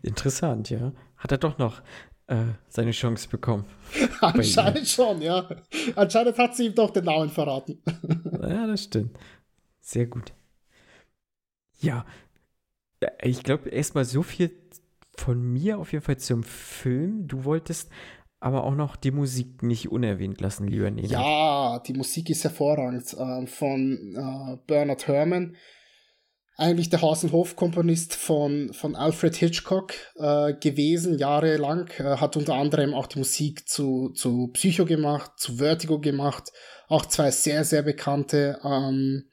Interessant, ja. Hat er doch noch äh, seine Chance bekommen. Anscheinend schon, ja. Anscheinend hat sie ihm doch den Namen verraten. ja, das stimmt. Sehr gut. Ja, ich glaube erstmal so viel von mir auf jeden Fall zum Film. Du wolltest aber auch noch die Musik nicht unerwähnt lassen, lieber Nina. Ja, die Musik ist hervorragend. Äh, von äh, Bernard Herrmann eigentlich der Haus- und Hofkomponist von, von Alfred Hitchcock äh, gewesen, jahrelang. Hat unter anderem auch die Musik zu, zu Psycho gemacht, zu Vertigo gemacht. Auch zwei sehr, sehr bekannte ähm,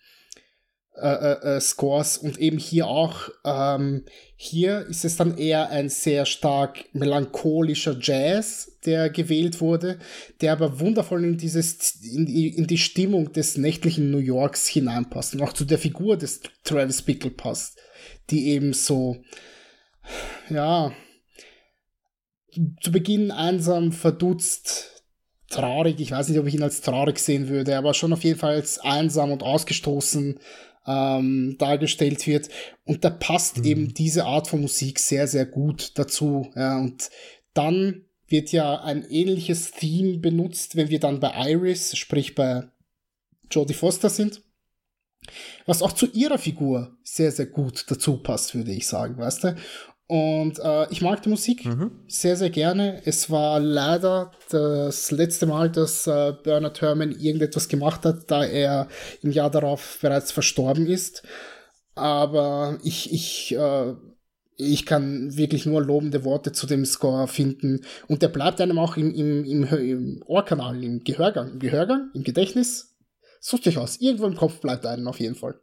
äh, äh, äh, Scores und eben hier auch. Ähm, hier ist es dann eher ein sehr stark melancholischer Jazz, der gewählt wurde, der aber wundervoll in dieses in, in die Stimmung des nächtlichen New Yorks hineinpasst und auch zu der Figur des Travis Bickle passt, die eben so ja zu Beginn einsam, verdutzt, traurig. Ich weiß nicht, ob ich ihn als traurig sehen würde, aber schon auf jeden Fall als einsam und ausgestoßen ähm, dargestellt wird. Und da passt mhm. eben diese Art von Musik sehr, sehr gut dazu. Ja, und dann wird ja ein ähnliches Theme benutzt, wenn wir dann bei Iris, sprich bei Jodie Foster sind. Was auch zu ihrer Figur sehr, sehr gut dazu passt, würde ich sagen, weißt du? Und äh, ich mag die Musik mhm. sehr, sehr gerne. Es war leider das letzte Mal, dass äh, Bernard Herrmann irgendetwas gemacht hat, da er im Jahr darauf bereits verstorben ist. Aber ich, ich, äh, ich kann wirklich nur lobende Worte zu dem Score finden. Und der bleibt einem auch im, im, im, im Ohrkanal, im Gehörgang, im Gehörgang, im Gedächtnis. Sucht euch aus. Irgendwo im Kopf bleibt einem auf jeden Fall.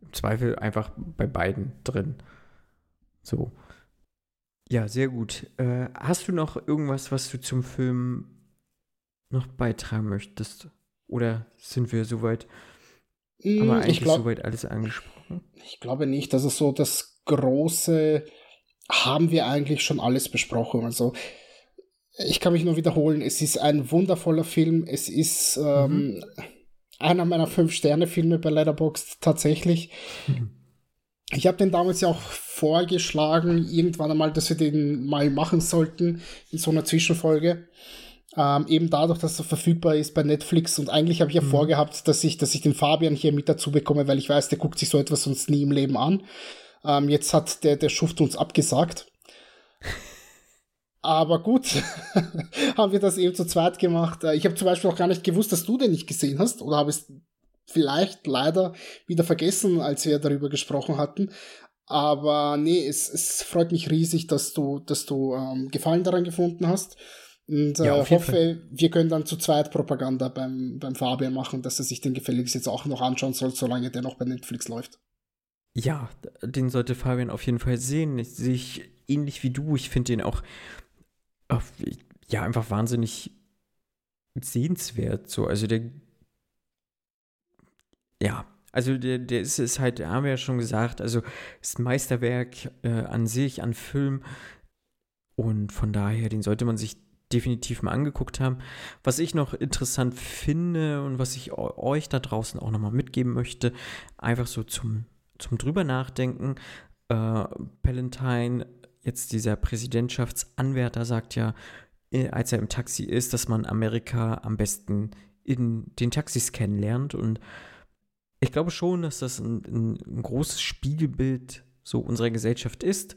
Im Zweifel einfach bei beiden drin. So. Ja, sehr gut. Äh, hast du noch irgendwas, was du zum Film noch beitragen möchtest? Oder sind wir soweit? Mm, aber eigentlich glaub, soweit alles angesprochen? Ich glaube nicht. Also so das Große haben wir eigentlich schon alles besprochen. Also ich kann mich nur wiederholen, es ist ein wundervoller Film. Es ist ähm, mhm. einer meiner Fünf-Sterne-Filme bei Letterboxd tatsächlich. Mhm. Ich habe den damals ja auch vorgeschlagen, irgendwann einmal, dass wir den mal machen sollten in so einer Zwischenfolge. Ähm, eben dadurch, dass er verfügbar ist bei Netflix und eigentlich habe ich ja mhm. vorgehabt, dass ich, dass ich den Fabian hier mit dazu bekomme, weil ich weiß, der guckt sich so etwas sonst nie im Leben an. Ähm, jetzt hat der, der Schuft uns abgesagt. Aber gut, haben wir das eben zu zweit gemacht. Äh, ich habe zum Beispiel auch gar nicht gewusst, dass du den nicht gesehen hast oder habe es vielleicht leider wieder vergessen, als wir darüber gesprochen hatten. Aber nee, es, es freut mich riesig, dass du, dass du ähm, Gefallen daran gefunden hast. Und äh, ja, hoffe, wir können dann zu zweit Propaganda beim, beim Fabian machen, dass er sich den gefälligst jetzt auch noch anschauen soll, solange der noch bei Netflix läuft. Ja, den sollte Fabian auf jeden Fall sehen. Ich sehe ich ähnlich wie du. Ich finde den auch, ja, einfach wahnsinnig sehenswert. So, also der ja, also der, der ist, ist halt, haben wir ja schon gesagt, also ist Meisterwerk äh, an sich, an Film. Und von daher, den sollte man sich definitiv mal angeguckt haben. Was ich noch interessant finde und was ich euch da draußen auch nochmal mitgeben möchte, einfach so zum, zum drüber nachdenken. Äh, Palantine, jetzt dieser Präsidentschaftsanwärter, sagt ja, äh, als er im Taxi ist, dass man Amerika am besten in den Taxis kennenlernt und ich glaube schon, dass das ein, ein, ein großes Spiegelbild so unserer Gesellschaft ist.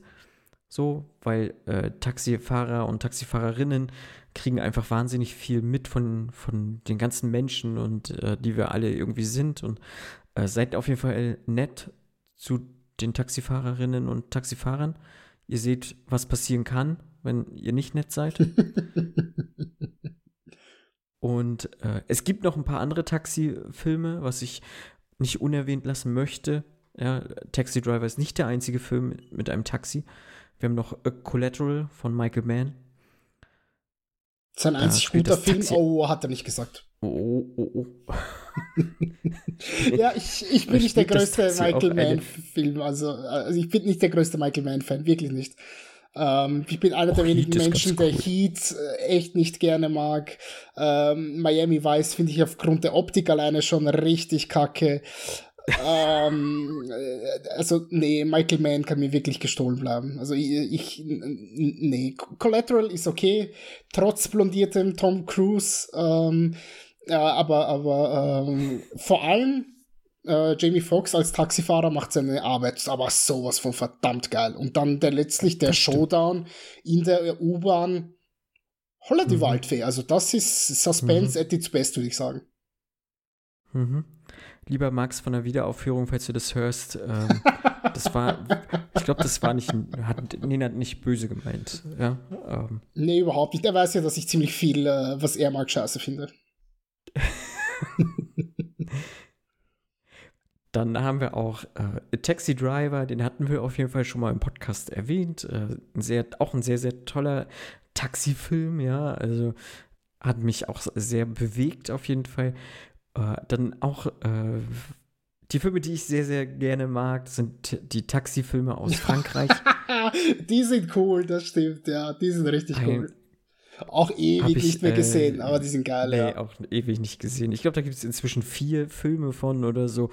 So, weil äh, Taxifahrer und Taxifahrerinnen kriegen einfach wahnsinnig viel mit von, von den ganzen Menschen und äh, die wir alle irgendwie sind. Und äh, seid auf jeden Fall nett zu den Taxifahrerinnen und Taxifahrern. Ihr seht, was passieren kann, wenn ihr nicht nett seid. und äh, es gibt noch ein paar andere Taxifilme, was ich nicht unerwähnt lassen möchte. Ja, Taxi Driver ist nicht der einzige Film mit einem Taxi. Wir haben noch A Collateral von Michael Mann. Sein einzig guter Film, Taxi oh, hat er nicht gesagt. Oh, oh, oh. ja, ich, ich bin nicht der größte Michael Mann-Film. Also, also, ich bin nicht der größte Michael Mann-Fan, wirklich nicht. Ähm, ich bin einer der wenigen Menschen, der Heat äh, echt nicht gerne mag. Ähm, Miami Vice finde ich aufgrund der Optik alleine schon richtig kacke. ähm, äh, also, nee, Michael Mann kann mir wirklich gestohlen bleiben. Also, ich, ich nee, Collateral ist okay, trotz blondiertem Tom Cruise, ähm, ja, aber, aber ähm, vor allem äh, Jamie Foxx als Taxifahrer macht seine Arbeit aber sowas von verdammt geil. Und dann der letztlich der Showdown in der U-Bahn. Holla die mhm. Waldfee. Also das ist Suspense mhm. at its best, würde ich sagen. Mhm. Lieber Max von der Wiederaufführung, falls du das hörst, ähm, das war, ich glaube, das war nicht, hat Nina nicht böse gemeint. Ja, ähm. Nee, überhaupt nicht. Er weiß ja, dass ich ziemlich viel, äh, was er mag, scheiße finde. dann haben wir auch äh, Taxi Driver, den hatten wir auf jeden Fall schon mal im Podcast erwähnt. Äh, ein sehr, auch ein sehr, sehr toller Taxifilm, ja. Also hat mich auch sehr bewegt auf jeden Fall. Äh, dann auch äh, die Filme, die ich sehr, sehr gerne mag, sind die Taxifilme aus Frankreich. die sind cool, das stimmt, ja. Die sind richtig Ein, cool. Auch ewig ich, nicht mehr gesehen, äh, aber die sind geil. Nee, ja. auch ewig nicht gesehen. Ich glaube, da gibt es inzwischen vier Filme von oder so.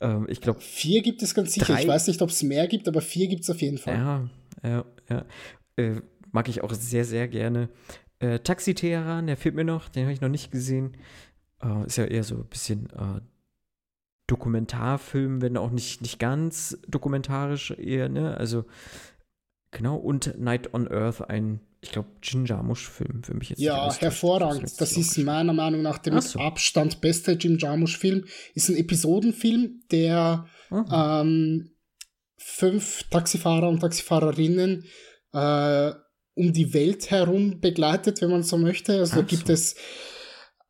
Ähm, ich glaube. Vier gibt es ganz sicher. Drei. Ich weiß nicht, ob es mehr gibt, aber vier gibt es auf jeden Fall. Ja, ja, ja. Äh, mag ich auch sehr, sehr gerne. Äh, Taxi Teheran, der fehlt mir noch, den habe ich noch nicht gesehen. Äh, ist ja eher so ein bisschen äh, Dokumentarfilm, wenn auch nicht, nicht ganz dokumentarisch eher, ne? Also, genau. Und Night on Earth, ein ich glaube, Jin Jarmusch-Film für mich jetzt. Ja, hervorragend. Das, das ist meiner Meinung nach der mit so. Abstand beste Jim Jarmusch-Film. Ist ein Episodenfilm, der ähm, fünf Taxifahrer und Taxifahrerinnen äh, um die Welt herum begleitet, wenn man so möchte. Also Ach gibt so. es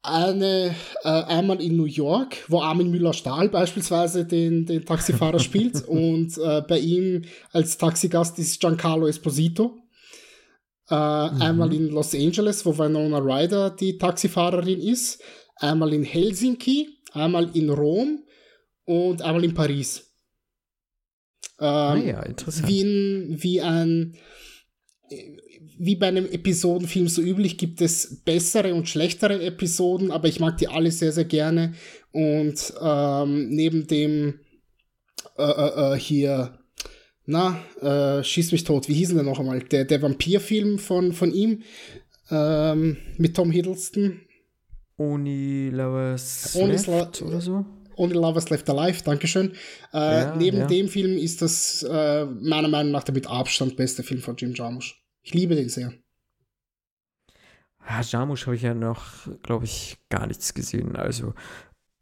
eine äh, einmal in New York, wo Armin Müller-Stahl beispielsweise den, den Taxifahrer spielt und äh, bei ihm als Taxigast ist Giancarlo Esposito. Äh, mhm. Einmal in Los Angeles, wo Winona Ryder die Taxifahrerin ist. Einmal in Helsinki, einmal in Rom und einmal in Paris. Ähm, ah ja, interessant. Wie, in, wie ein wie bei einem Episodenfilm so üblich gibt es bessere und schlechtere Episoden, aber ich mag die alle sehr, sehr gerne. Und ähm, neben dem äh, äh, äh hier na, äh, schieß mich tot, wie hieß denn der noch einmal? Der, der Vampirfilm von, von ihm ähm, mit Tom Hiddleston. Only Lovers Only Left oder so? Only Lovers Left Alive, Dankeschön. Äh, ja, neben ja. dem Film ist das äh, meiner Meinung nach der mit Abstand beste Film von Jim Jarmusch. Ich liebe den sehr. Ja, Jarmusch habe ich ja noch, glaube ich, gar nichts gesehen. Also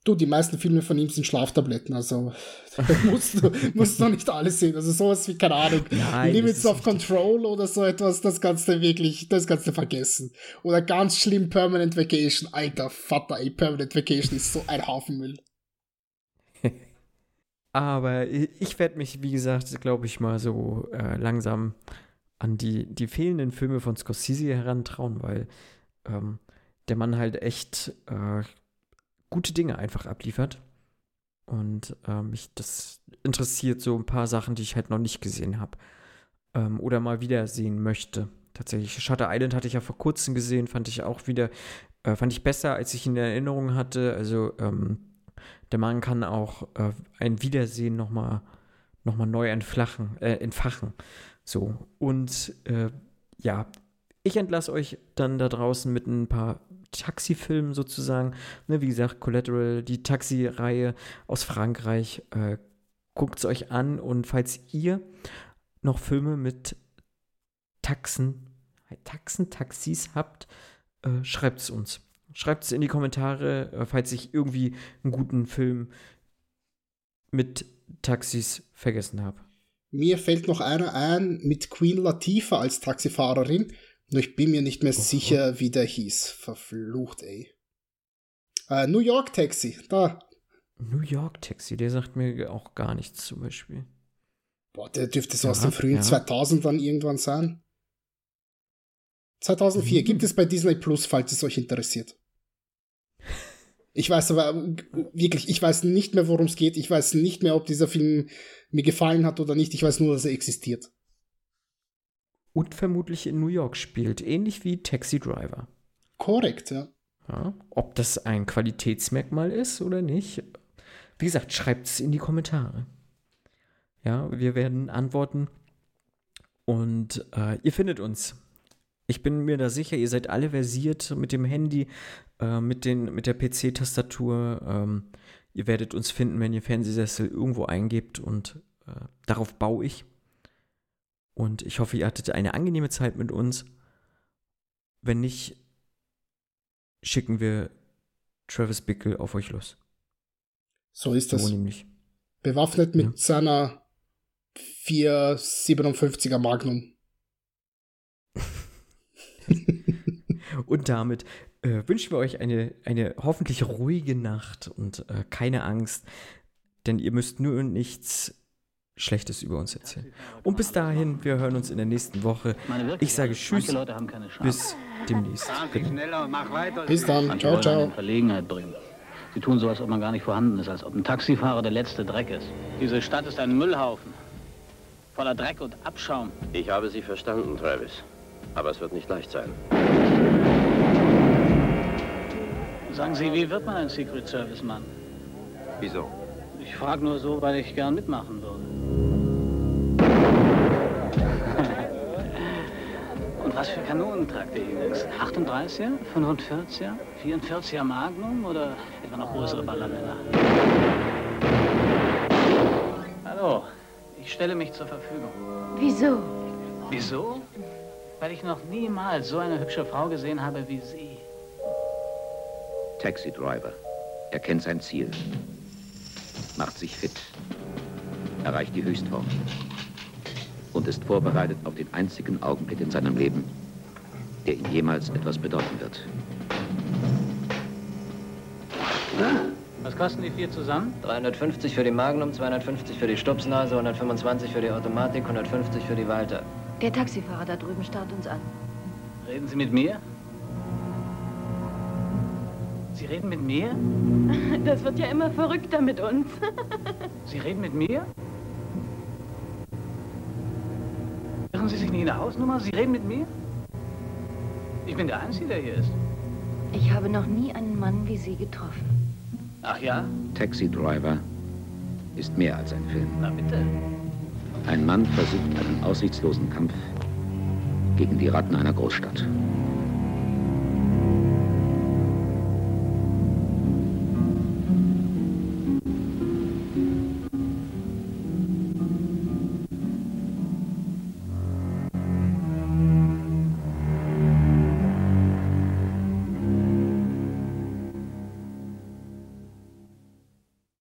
Du, die meisten Filme von ihm sind Schlaftabletten, also musst du musst noch nicht alles sehen. Also sowas wie, keine Ahnung, Nein, Limits of Control oder so etwas, das kannst du wirklich, das kannst du vergessen. Oder ganz schlimm Permanent Vacation. Alter Vater, ey, Permanent Vacation ist so ein Haufen Müll. Aber ich werde mich, wie gesagt, glaube ich, mal so äh, langsam an die, die fehlenden Filme von Scorsese herantrauen, weil ähm, der Mann halt echt äh, gute Dinge einfach abliefert. Und ähm, mich das interessiert so ein paar Sachen, die ich halt noch nicht gesehen habe. Ähm, oder mal wieder sehen möchte. Tatsächlich. Shutter Island hatte ich ja vor kurzem gesehen, fand ich auch wieder, äh, fand ich besser, als ich in Erinnerung hatte. Also ähm, der Mann kann auch äh, ein Wiedersehen nochmal noch mal neu entflachen, äh, entfachen. So. Und äh, ja, ich entlasse euch dann da draußen mit ein paar Taxifilmen sozusagen. Ne, wie gesagt, Collateral, die Taxi-Reihe aus Frankreich. Äh, Guckt es euch an und falls ihr noch Filme mit Taxen, Taxen, Taxis habt, äh, schreibt es uns. Schreibt es in die Kommentare, äh, falls ich irgendwie einen guten Film mit Taxis vergessen habe. Mir fällt noch einer ein mit Queen Latifah als Taxifahrerin. Nur ich bin mir nicht mehr oh, sicher, wie der hieß. Verflucht, ey. Äh, New York Taxi, da. New York Taxi, der sagt mir auch gar nichts zum Beispiel. Boah, der dürfte so ja, aus den frühen ja. 2000 dann irgendwann sein. 2004 mhm. gibt es bei Disney Plus, falls es euch interessiert. Ich weiß aber wirklich, ich weiß nicht mehr, worum es geht. Ich weiß nicht mehr, ob dieser Film mir gefallen hat oder nicht. Ich weiß nur, dass er existiert und vermutlich in New York spielt, ähnlich wie Taxi Driver. Korrekt, ja. ja ob das ein Qualitätsmerkmal ist oder nicht, wie gesagt, schreibt es in die Kommentare. Ja, wir werden antworten und äh, ihr findet uns. Ich bin mir da sicher, ihr seid alle versiert mit dem Handy, äh, mit, den, mit der PC-Tastatur. Ähm, ihr werdet uns finden, wenn ihr Fernsehsessel irgendwo eingebt und äh, darauf baue ich. Und ich hoffe, ihr hattet eine angenehme Zeit mit uns. Wenn nicht, schicken wir Travis Bickle auf euch los. So ist das. nämlich. Bewaffnet mit ja. seiner 457er Magnum. und damit äh, wünschen wir euch eine, eine hoffentlich ruhige Nacht und äh, keine Angst. denn ihr müsst nur nichts Schlechtes über uns erzählen. Und bis dahin, wir hören uns in der nächsten Woche. Ich sage Tschüss, bis demnächst. Bis dann, ciao, ciao. Verlegenheit bringen. Sie tun so, als ob man gar nicht vorhanden ist, als ob ein Taxifahrer der letzte Dreck ist. Diese Stadt ist ein Müllhaufen. Voller Dreck und Abschaum. Ich habe Sie verstanden, Travis. Aber es wird nicht leicht sein. Sagen Sie, wie wird man ein Secret Service Mann? Wieso? Ich frage nur so, weil ich gern mitmachen würde. Und was für Kanonen tragt ihr übrigens? 38er, 45er, 44er Magnum oder etwa noch größere Ballermänner? Hallo, ich stelle mich zur Verfügung. Wieso? Wieso? Weil ich noch niemals so eine hübsche Frau gesehen habe wie Sie. Taxi Driver. Er kennt sein Ziel. Macht sich fit. Erreicht die Höchstform. Und ist vorbereitet auf den einzigen Augenblick in seinem Leben, der ihm jemals etwas bedeuten wird. Was kosten die vier zusammen? 350 für die Magnum, 250 für die Stupsnase, 125 für die Automatik, 150 für die Walter. Der Taxifahrer da drüben starrt uns an. Reden Sie mit mir? Sie reden mit mir? Das wird ja immer verrückter mit uns. Sie reden mit mir? Irren Sie sich nicht in der Hausnummer? Sie reden mit mir? Ich bin der Einzige, der hier ist. Ich habe noch nie einen Mann wie Sie getroffen. Ach ja? Taxi Driver ist mehr als ein Film. Na bitte. Ein Mann versucht einen aussichtslosen Kampf gegen die Ratten einer Großstadt.